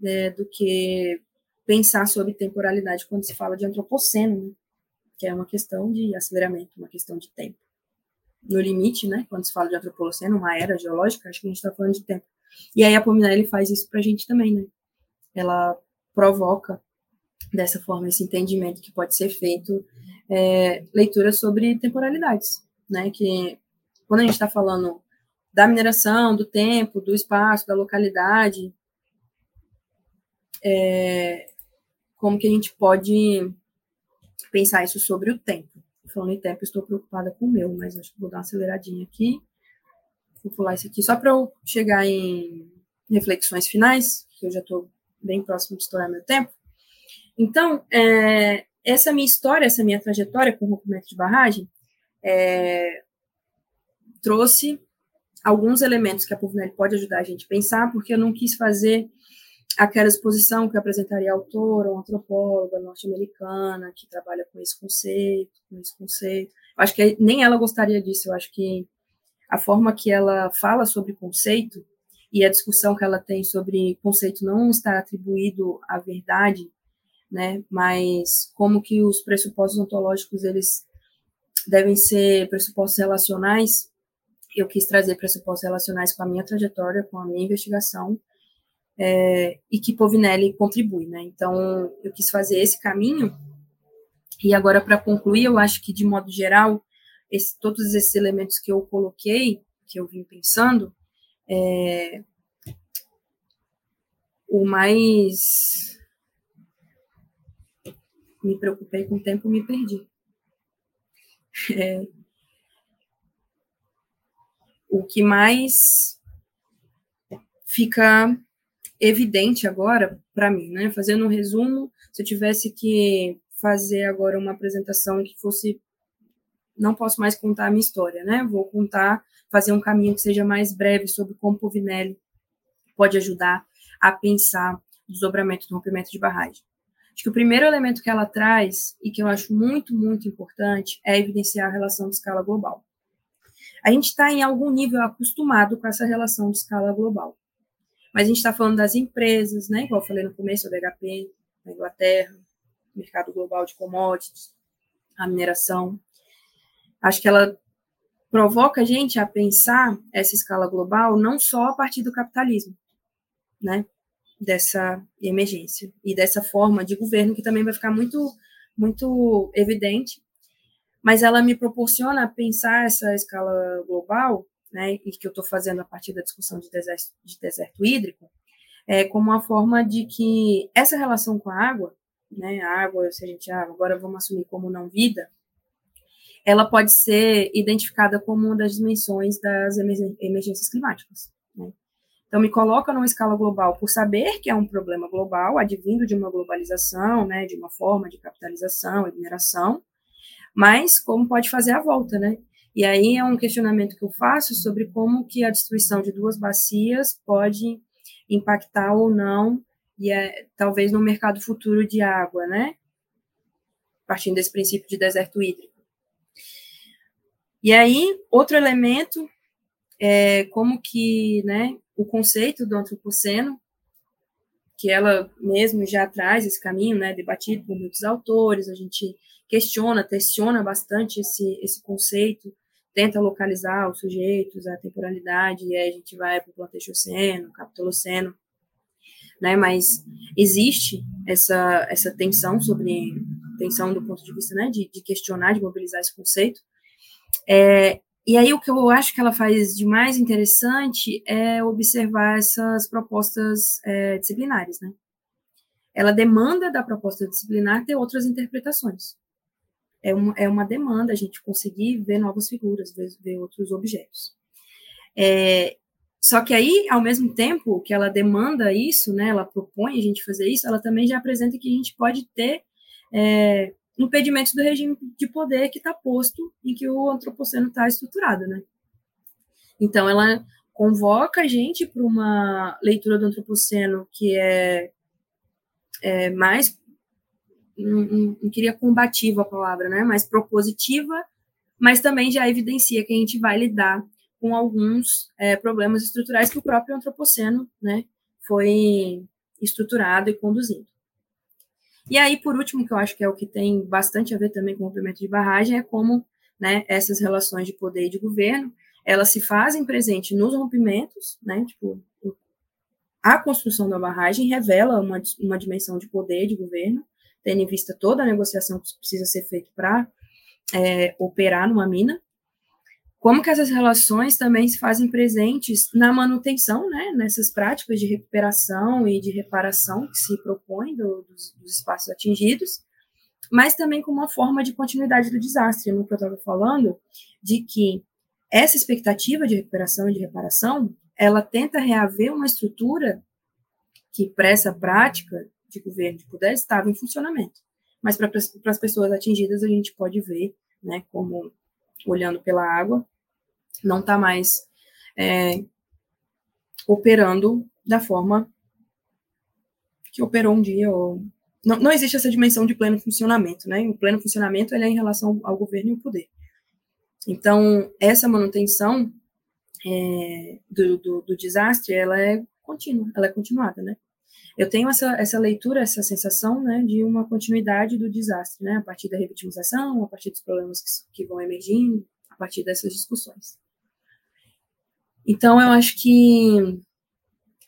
né, do que pensar sobre temporalidade quando se fala de antropoceno, né? que é uma questão de aceleramento, uma questão de tempo. No limite, né, quando se fala de antropoceno, uma era geológica, acho que a gente está falando de tempo. E aí a Pominelli faz isso para a gente também, né? Ela provoca dessa forma esse entendimento que pode ser feito é, leitura sobre temporalidades, né? Que quando a gente está falando da mineração, do tempo, do espaço, da localidade, é, como que a gente pode pensar isso sobre o tempo. Falando em tempo, estou preocupada com o meu, mas acho que vou dar uma aceleradinha aqui. Vou pular isso aqui só para eu chegar em reflexões finais, que eu já estou bem próximo de estourar meu tempo. Então, é, essa minha história, essa minha trajetória com rompimento de barragem, é, trouxe alguns elementos que a Pulvinelli pode ajudar a gente a pensar, porque eu não quis fazer aquela exposição que apresentaria autora, uma antropóloga norte-americana que trabalha com esse conceito, com esse conceito. Eu acho que nem ela gostaria disso, eu acho que a forma que ela fala sobre conceito e a discussão que ela tem sobre conceito não estar atribuído à verdade, né, mas como que os pressupostos ontológicos eles devem ser pressupostos relacionais. Eu quis trazer pressupostos relacionais com a minha trajetória, com a minha investigação, é, e que Povinelli contribui, né? Então, eu quis fazer esse caminho. E agora, para concluir, eu acho que, de modo geral, esse, todos esses elementos que eu coloquei, que eu vim pensando, é, o mais. Me preocupei com o tempo, me perdi. É, o que mais fica evidente agora para mim, né? Fazendo um resumo, se eu tivesse que fazer agora uma apresentação que fosse não posso mais contar a minha história, né? Vou contar, fazer um caminho que seja mais breve sobre como Povinelli pode ajudar a pensar o desdobramento do rompimento de barragem. Acho que o primeiro elemento que ela traz, e que eu acho muito, muito importante, é evidenciar a relação de escala global. A gente está, em algum nível, acostumado com essa relação de escala global. Mas a gente está falando das empresas, né? Igual eu falei no começo, o BHP, na Inglaterra, mercado global de commodities, a mineração. Acho que ela provoca a gente a pensar essa escala global não só a partir do capitalismo, né? Dessa emergência e dessa forma de governo que também vai ficar muito, muito evidente. Mas ela me proporciona pensar essa escala global né, e que eu estou fazendo a partir da discussão de deserto, de deserto hídrico, é, como uma forma de que essa relação com a água, né, a água, se a gente ah, agora vamos assumir como não vida, ela pode ser identificada como uma das dimensões das emergências climáticas. Né? Então, me coloca numa escala global por saber que é um problema global, advindo de uma globalização, né, de uma forma de capitalização e mineração, mas como pode fazer a volta, né? E aí é um questionamento que eu faço sobre como que a destruição de duas bacias pode impactar ou não, e é, talvez no mercado futuro de água, né? Partindo desse princípio de deserto hídrico. E aí, outro elemento é como que, né, o conceito do antropoceno, que ela mesmo já traz esse caminho, né, debatido por muitos autores, a gente questiona, tensiona bastante esse, esse conceito, tenta localizar os sujeitos, a temporalidade, e aí a gente vai para o Planteixoceno, Capitoloceno, né, mas existe essa, essa tensão sobre, tensão do ponto de vista, né, de, de questionar, de mobilizar esse conceito, é, e aí o que eu acho que ela faz de mais interessante é observar essas propostas é, disciplinares, né, ela demanda da proposta disciplinar ter outras interpretações é uma, é uma demanda a gente conseguir ver novas figuras, ver, ver outros objetos. É, só que aí, ao mesmo tempo que ela demanda isso, né, ela propõe a gente fazer isso, ela também já apresenta que a gente pode ter é, impedimentos do regime de poder que está posto e que o antropoceno está estruturado, né? Então, ela convoca a gente para uma leitura do antropoceno que é, é mais não, não, queria combativa a palavra, né, mas propositiva, mas também já evidencia que a gente vai lidar com alguns é, problemas estruturais que o próprio antropoceno, né, foi estruturado e conduzindo. E aí, por último, que eu acho que é o que tem bastante a ver também com o rompimento de barragem, é como né, essas relações de poder e de governo, elas se fazem presente nos rompimentos, né, tipo, a construção da barragem revela uma, uma dimensão de poder de governo, tendo em vista toda a negociação que precisa ser feita para é, operar numa mina, como que essas relações também se fazem presentes na manutenção, né, nessas práticas de recuperação e de reparação que se propõem do, dos, dos, espaços atingidos, mas também como uma forma de continuidade do desastre, no que eu estava falando, de que essa expectativa de recuperação e de reparação, ela tenta reaver uma estrutura que, para essa prática de governo de poder, estava em funcionamento. Mas para as pessoas atingidas, a gente pode ver, né, como olhando pela água, não está mais é, operando da forma que operou um dia. Ou... Não, não existe essa dimensão de pleno funcionamento, né? O pleno funcionamento ele é em relação ao governo e ao poder. Então, essa manutenção é, do, do, do, desastre, ela é contínua, ela é continuada, né? Eu tenho essa, essa leitura, essa sensação, né, de uma continuidade do desastre, né, a partir da revitimização, a partir dos problemas que, que vão emergindo, a partir dessas discussões. Então, eu acho que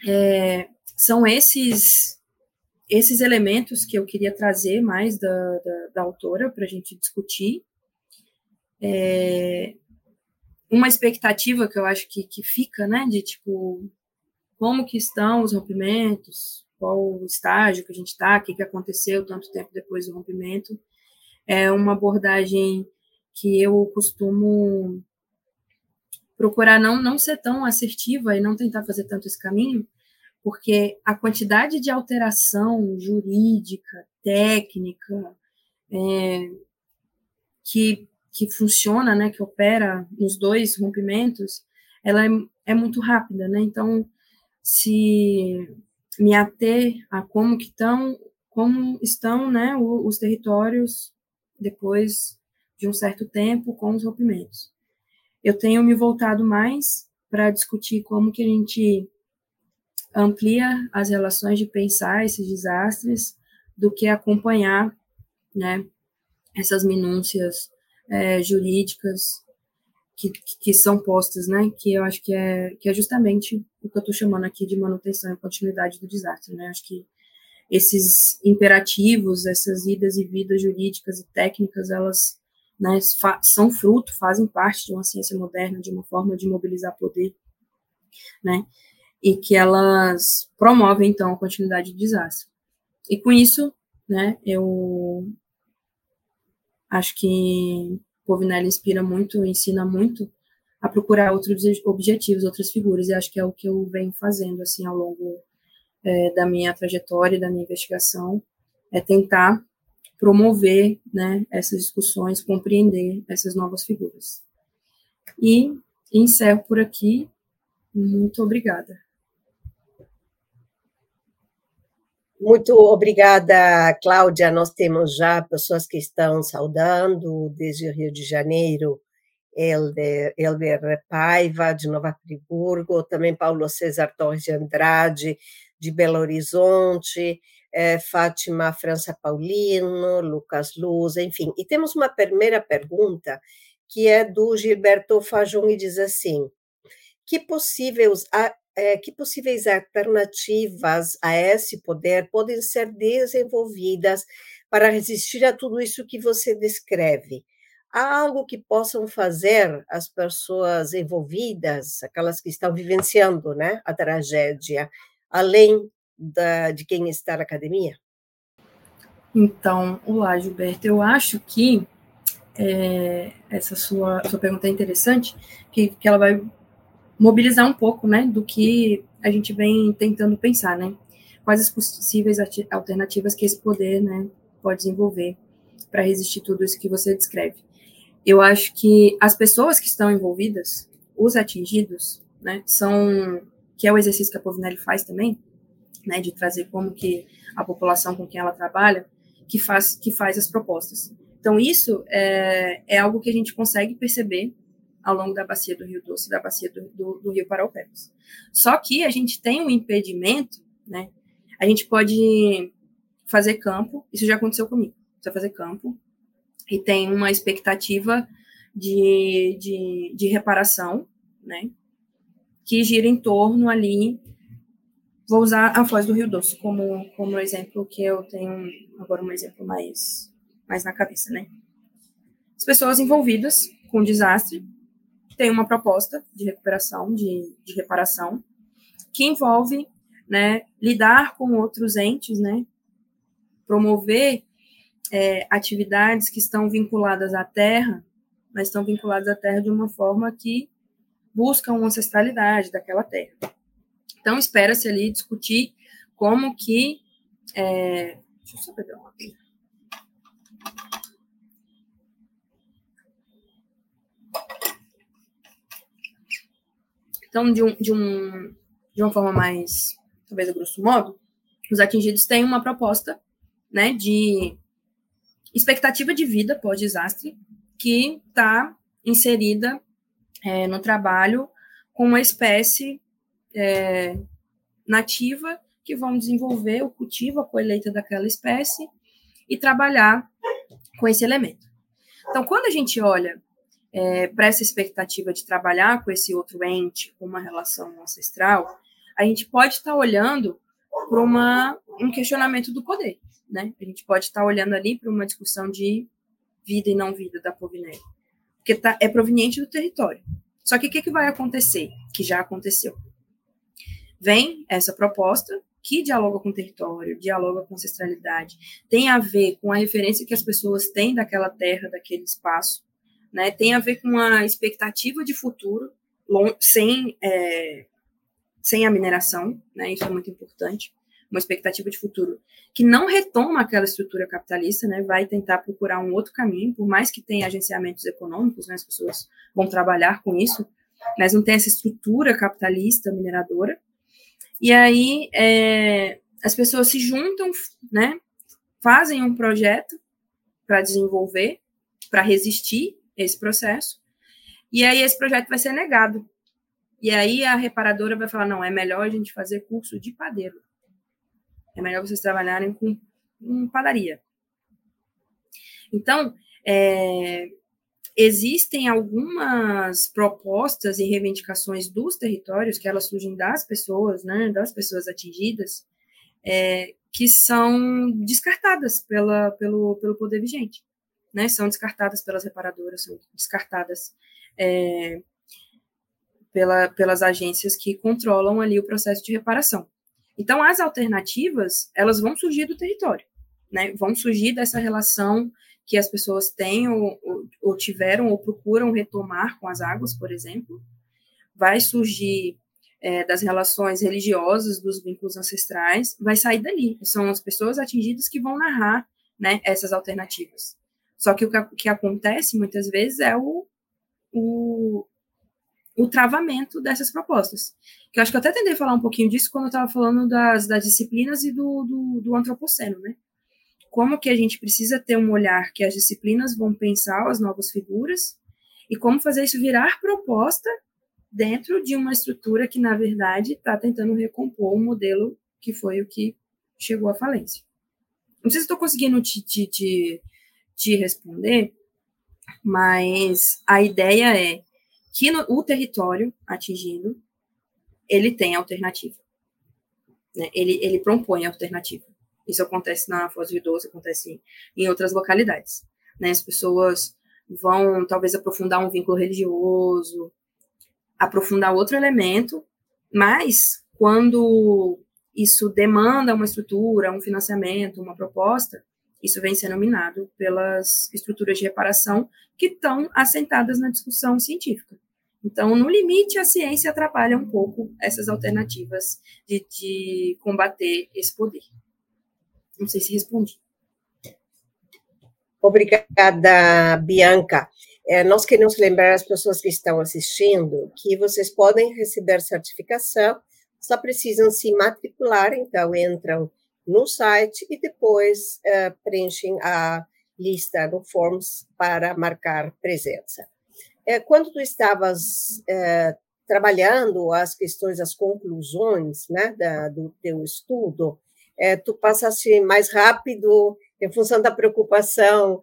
é, são esses esses elementos que eu queria trazer mais da, da, da autora para a gente discutir. É, uma expectativa que eu acho que, que fica, né, de tipo, como que estão os rompimentos, qual o estágio que a gente está, o que, que aconteceu tanto tempo depois do rompimento, é uma abordagem que eu costumo procurar não, não ser tão assertiva e não tentar fazer tanto esse caminho, porque a quantidade de alteração jurídica, técnica, é, que, que funciona, né, que opera nos dois rompimentos, ela é, é muito rápida, né? Então, se me ater a como que estão, como estão, né, os territórios depois de um certo tempo com os rompimentos. Eu tenho me voltado mais para discutir como que a gente amplia as relações de pensar esses desastres do que acompanhar, né, essas minúcias é, jurídicas que, que são postas, né, que eu acho que é, que é justamente o que eu estou chamando aqui de manutenção e continuidade do desastre, né, acho que esses imperativos, essas idas e vidas jurídicas e técnicas, elas né, são fruto, fazem parte de uma ciência moderna, de uma forma de mobilizar poder, né, e que elas promovem, então, a continuidade do desastre. E com isso, né, eu acho que Povinelli inspira muito, ensina muito a procurar outros objetivos, outras figuras, e acho que é o que eu venho fazendo, assim, ao longo é, da minha trajetória, da minha investigação, é tentar promover, né, essas discussões, compreender essas novas figuras. E encerro por aqui. Muito obrigada. Muito obrigada, Cláudia. Nós temos já pessoas que estão saudando desde o Rio de Janeiro, Elber Paiva, de Nova Friburgo, também Paulo César Torres de Andrade, de Belo Horizonte, é, Fátima França Paulino, Lucas Luz, enfim. E temos uma primeira pergunta, que é do Gilberto Fajun, e diz assim, que possíveis é, que possíveis alternativas a esse poder podem ser desenvolvidas para resistir a tudo isso que você descreve? Há algo que possam fazer as pessoas envolvidas, aquelas que estão vivenciando né, a tragédia, além da, de quem está na academia? Então, olá, Gilberto. Eu acho que é, essa sua, sua pergunta é interessante, que, que ela vai mobilizar um pouco, né, do que a gente vem tentando pensar, né? Quais as possíveis alternativas que esse poder, né, pode desenvolver para resistir tudo isso que você descreve. Eu acho que as pessoas que estão envolvidas, os atingidos, né, são que é o exercício que a Povinelli faz também, né, de trazer como que a população com quem ela trabalha que faz que faz as propostas. Então isso é, é algo que a gente consegue perceber ao longo da bacia do Rio Doce e da bacia do, do, do Rio Paraupebas. Só que a gente tem um impedimento, né? A gente pode fazer campo, isso já aconteceu comigo, você fazer campo, e tem uma expectativa de, de, de reparação, né? Que gira em torno ali vou usar a Foz do Rio Doce como, como exemplo que eu tenho agora um exemplo mais, mais na cabeça, né? As pessoas envolvidas com o desastre tem uma proposta de recuperação, de, de reparação, que envolve né, lidar com outros entes, né, promover é, atividades que estão vinculadas à terra, mas estão vinculadas à terra de uma forma que buscam uma ancestralidade daquela terra. Então, espera-se ali discutir como que. É, deixa eu só pegar uma Então, de, um, de, um, de uma forma mais, talvez a grosso modo, os atingidos têm uma proposta né, de expectativa de vida pós-desastre que está inserida é, no trabalho com uma espécie é, nativa que vão desenvolver o cultivo, a colheita daquela espécie e trabalhar com esse elemento. Então, quando a gente olha é, para essa expectativa de trabalhar com esse outro ente, com uma relação ancestral, a gente pode estar tá olhando para um questionamento do poder, né? A gente pode estar tá olhando ali para uma discussão de vida e não vida da Povinéia, porque tá, é proveniente do território. Só que o que, que vai acontecer? Que já aconteceu. Vem essa proposta que dialoga com o território, dialoga com ancestralidade, tem a ver com a referência que as pessoas têm daquela terra, daquele espaço, né? Tem a ver com uma expectativa de futuro sem é, sem a mineração, né? Isso é muito importante uma expectativa de futuro que não retoma aquela estrutura capitalista, né, vai tentar procurar um outro caminho, por mais que tenha agenciamentos econômicos, né, as pessoas vão trabalhar com isso, mas não tem essa estrutura capitalista mineradora. E aí é, as pessoas se juntam, né, fazem um projeto para desenvolver, para resistir esse processo, e aí esse projeto vai ser negado. E aí a reparadora vai falar, não, é melhor a gente fazer curso de padeiro é melhor vocês trabalharem com, com padaria. Então, é, existem algumas propostas e reivindicações dos territórios, que elas surgem das pessoas, né, das pessoas atingidas, é, que são descartadas pela, pelo, pelo poder vigente. Né, são descartadas pelas reparadoras, são descartadas é, pela, pelas agências que controlam ali o processo de reparação. Então, as alternativas, elas vão surgir do território, né? Vão surgir dessa relação que as pessoas têm ou, ou, ou tiveram ou procuram retomar com as águas, por exemplo. Vai surgir é, das relações religiosas, dos vínculos ancestrais, vai sair dali. São as pessoas atingidas que vão narrar né, essas alternativas. Só que o que, que acontece muitas vezes é o, o, o travamento dessas propostas. Que eu acho que eu até tentei falar um pouquinho disso quando eu estava falando das, das disciplinas e do, do, do antropoceno, né? Como que a gente precisa ter um olhar que as disciplinas vão pensar as novas figuras e como fazer isso virar proposta dentro de uma estrutura que, na verdade, está tentando recompor um modelo que foi o que chegou à falência. Não sei se estou conseguindo te, te, te, te responder, mas a ideia é que no, o território atingido, ele tem alternativa. Né? Ele, ele propõe alternativa. Isso acontece na Foz do Doce, acontece em outras localidades. Né? As pessoas vão, talvez, aprofundar um vínculo religioso, aprofundar outro elemento, mas quando isso demanda uma estrutura, um financiamento, uma proposta, isso vem sendo minado pelas estruturas de reparação que estão assentadas na discussão científica. Então, no limite, a ciência atrapalha um pouco essas alternativas de, de combater esse poder. Não sei se respondi. Obrigada, Bianca. É, nós queremos lembrar as pessoas que estão assistindo que vocês podem receber certificação, só precisam se matricular, então entram no site e depois uh, preenchem a lista no Forms para marcar presença. É, quando tu estavas é, trabalhando as questões, as conclusões né, da, do teu estudo, é, tu passaste mais rápido em função da preocupação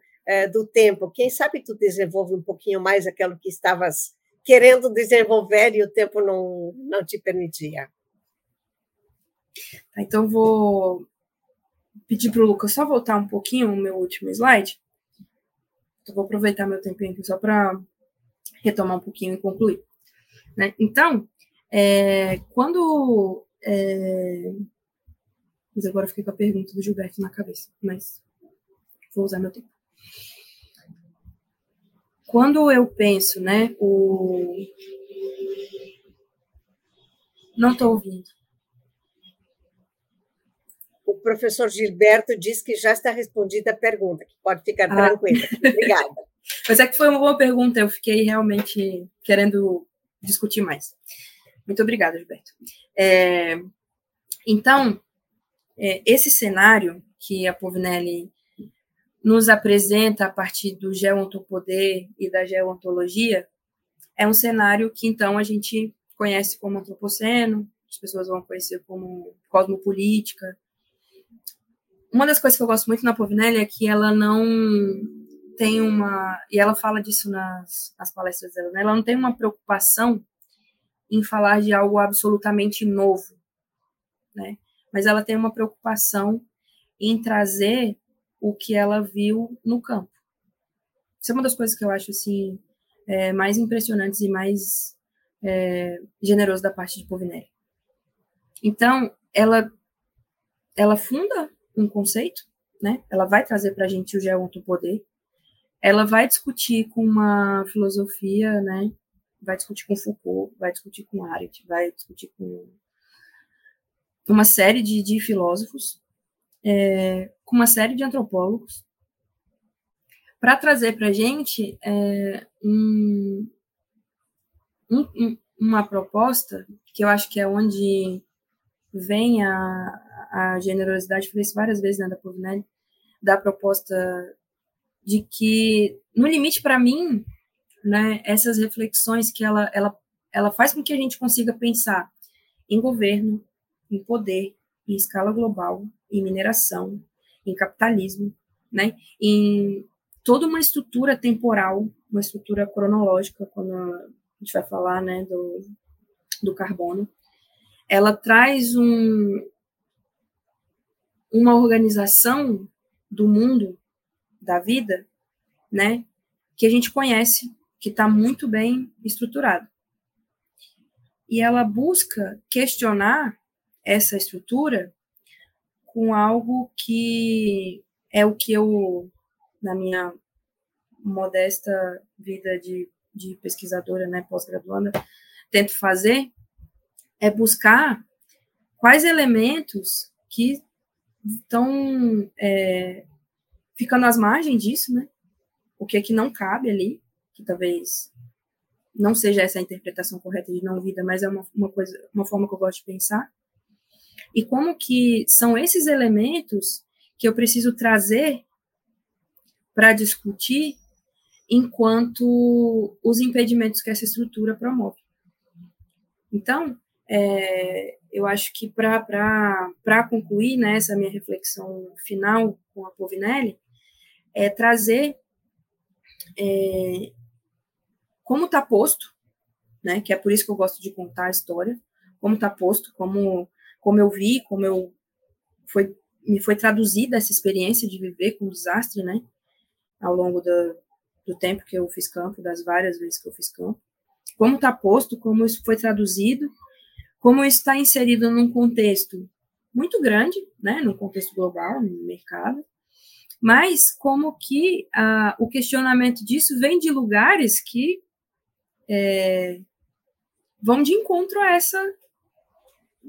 do tempo. Quem sabe tu desenvolve um pouquinho mais aquilo que estavas querendo desenvolver e o tempo não, não te permitia. Tá, então, vou pedir para o Lucas só voltar um pouquinho o meu último slide. Eu vou aproveitar meu tempinho aqui só para retomar um pouquinho e concluir. Né? Então, é, quando. É, mas agora fiquei com a pergunta do Gilberto na cabeça, mas vou usar meu tempo. Quando eu penso, né, o... Não estou ouvindo. O professor Gilberto disse que já está respondida a pergunta, que pode ficar ah. tranquila. Obrigada. [laughs] Mas é que foi uma boa pergunta, eu fiquei realmente querendo discutir mais. Muito obrigada, Gilberto. É, então, é, esse cenário que a Povinelli nos apresenta a partir do geontopoder e da geontologia é um cenário que, então, a gente conhece como antropoceno, as pessoas vão conhecer como cosmopolítica. Uma das coisas que eu gosto muito na Povinelli é que ela não tem uma, e ela fala disso nas, nas palestras dela, né? ela não tem uma preocupação em falar de algo absolutamente novo, né? Mas ela tem uma preocupação em trazer o que ela viu no campo. Isso é uma das coisas que eu acho assim é, mais impressionantes e mais é, generoso da parte de Povinelli. Então, ela ela funda um conceito, né? Ela vai trazer para a gente o geonto poder. Ela vai discutir com uma filosofia, né? vai discutir com Foucault, vai discutir com Arendt, vai discutir com uma série de, de filósofos, é, com uma série de antropólogos, para trazer para a gente é, um, um, uma proposta que eu acho que é onde vem a, a generosidade, falei isso várias vezes né, da Povinelli, da proposta de que, no limite, para mim, né, essas reflexões que ela, ela, ela faz com que a gente consiga pensar em governo, em poder, em escala global, em mineração, em capitalismo, né, em toda uma estrutura temporal, uma estrutura cronológica, quando a gente vai falar né, do, do carbono, ela traz um, uma organização do mundo, da vida, né, que a gente conhece que está muito bem estruturado. E ela busca questionar essa estrutura com algo que é o que eu, na minha modesta vida de, de pesquisadora, né, pós-graduanda, tento fazer, é buscar quais elementos que estão é, ficando às margens disso, né? O que é que não cabe ali, que talvez não seja essa a interpretação correta de não vida, mas é uma, uma coisa, uma forma que eu gosto de pensar. E como que são esses elementos que eu preciso trazer para discutir enquanto os impedimentos que essa estrutura promove. Então, é, eu acho que para concluir né, essa minha reflexão final com a Povinelli, é trazer é, como está posto, né, que é por isso que eu gosto de contar a história, como está posto, como, como eu vi, como eu foi, me foi traduzida essa experiência de viver com desastre, né, ao longo do, do tempo que eu fiz campo, das várias vezes que eu fiz campo, como está posto, como isso foi traduzido, como está inserido num contexto muito grande, né, num contexto global, no mercado, mas como que ah, o questionamento disso vem de lugares que é, vão de encontro a essa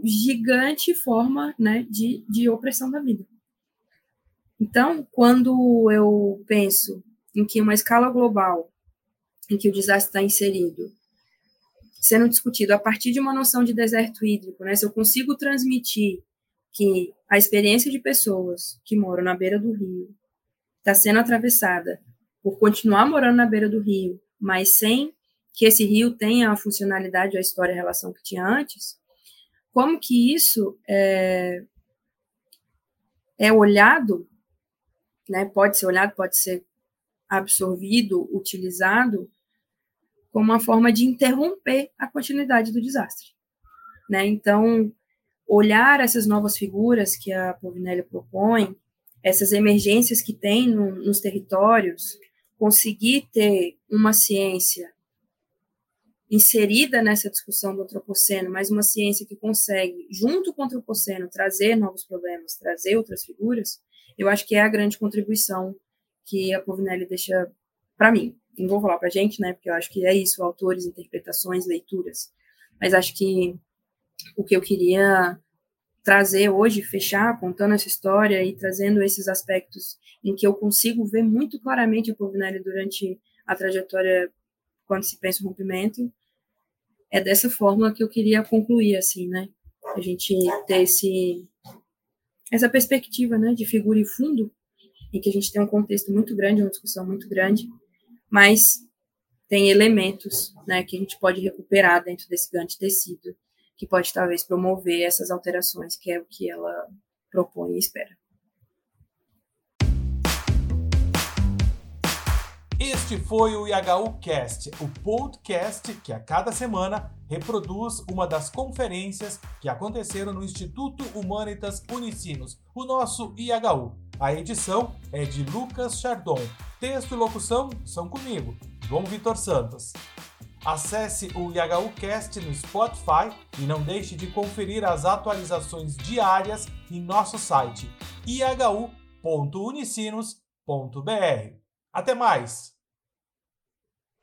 gigante forma né, de, de opressão da vida. Então, quando eu penso em que uma escala global, em que o desastre está inserido, sendo discutido a partir de uma noção de deserto hídrico, né, se eu consigo transmitir que a experiência de pessoas que moram na beira do rio está sendo atravessada por continuar morando na beira do rio, mas sem que esse rio tenha a funcionalidade ou a história a relação que tinha antes, como que isso é, é olhado, né, pode ser olhado, pode ser absorvido, utilizado como uma forma de interromper a continuidade do desastre. Né? Então, olhar essas novas figuras que a Povinelli propõe, essas emergências que tem no, nos territórios, conseguir ter uma ciência inserida nessa discussão do antropoceno, mas uma ciência que consegue, junto com o antropoceno, trazer novos problemas, trazer outras figuras, eu acho que é a grande contribuição que a Povinelli deixa para mim. Não vou falar para gente, né? Porque eu acho que é isso, autores, interpretações, leituras. Mas acho que o que eu queria trazer hoje, fechar, contando essa história e trazendo esses aspectos em que eu consigo ver muito claramente a Povinelli durante a trajetória quando se pensa o rompimento, é dessa forma que eu queria concluir, assim, né? A gente ter esse, essa perspectiva, né, de figura e fundo, em que a gente tem um contexto muito grande, uma discussão muito grande, mas tem elementos, né, que a gente pode recuperar dentro desse grande tecido, que pode talvez promover essas alterações, que é o que ela propõe e espera. Este foi o IHU Cast, o podcast que a cada semana reproduz uma das conferências que aconteceram no Instituto Humanitas Unicinos, o nosso IHU. A edição é de Lucas Chardon. Texto e locução são comigo, João Vitor Santos. Acesse o IHU Cast no Spotify e não deixe de conferir as atualizações diárias em nosso site ihu.unicinos.br. Até mais!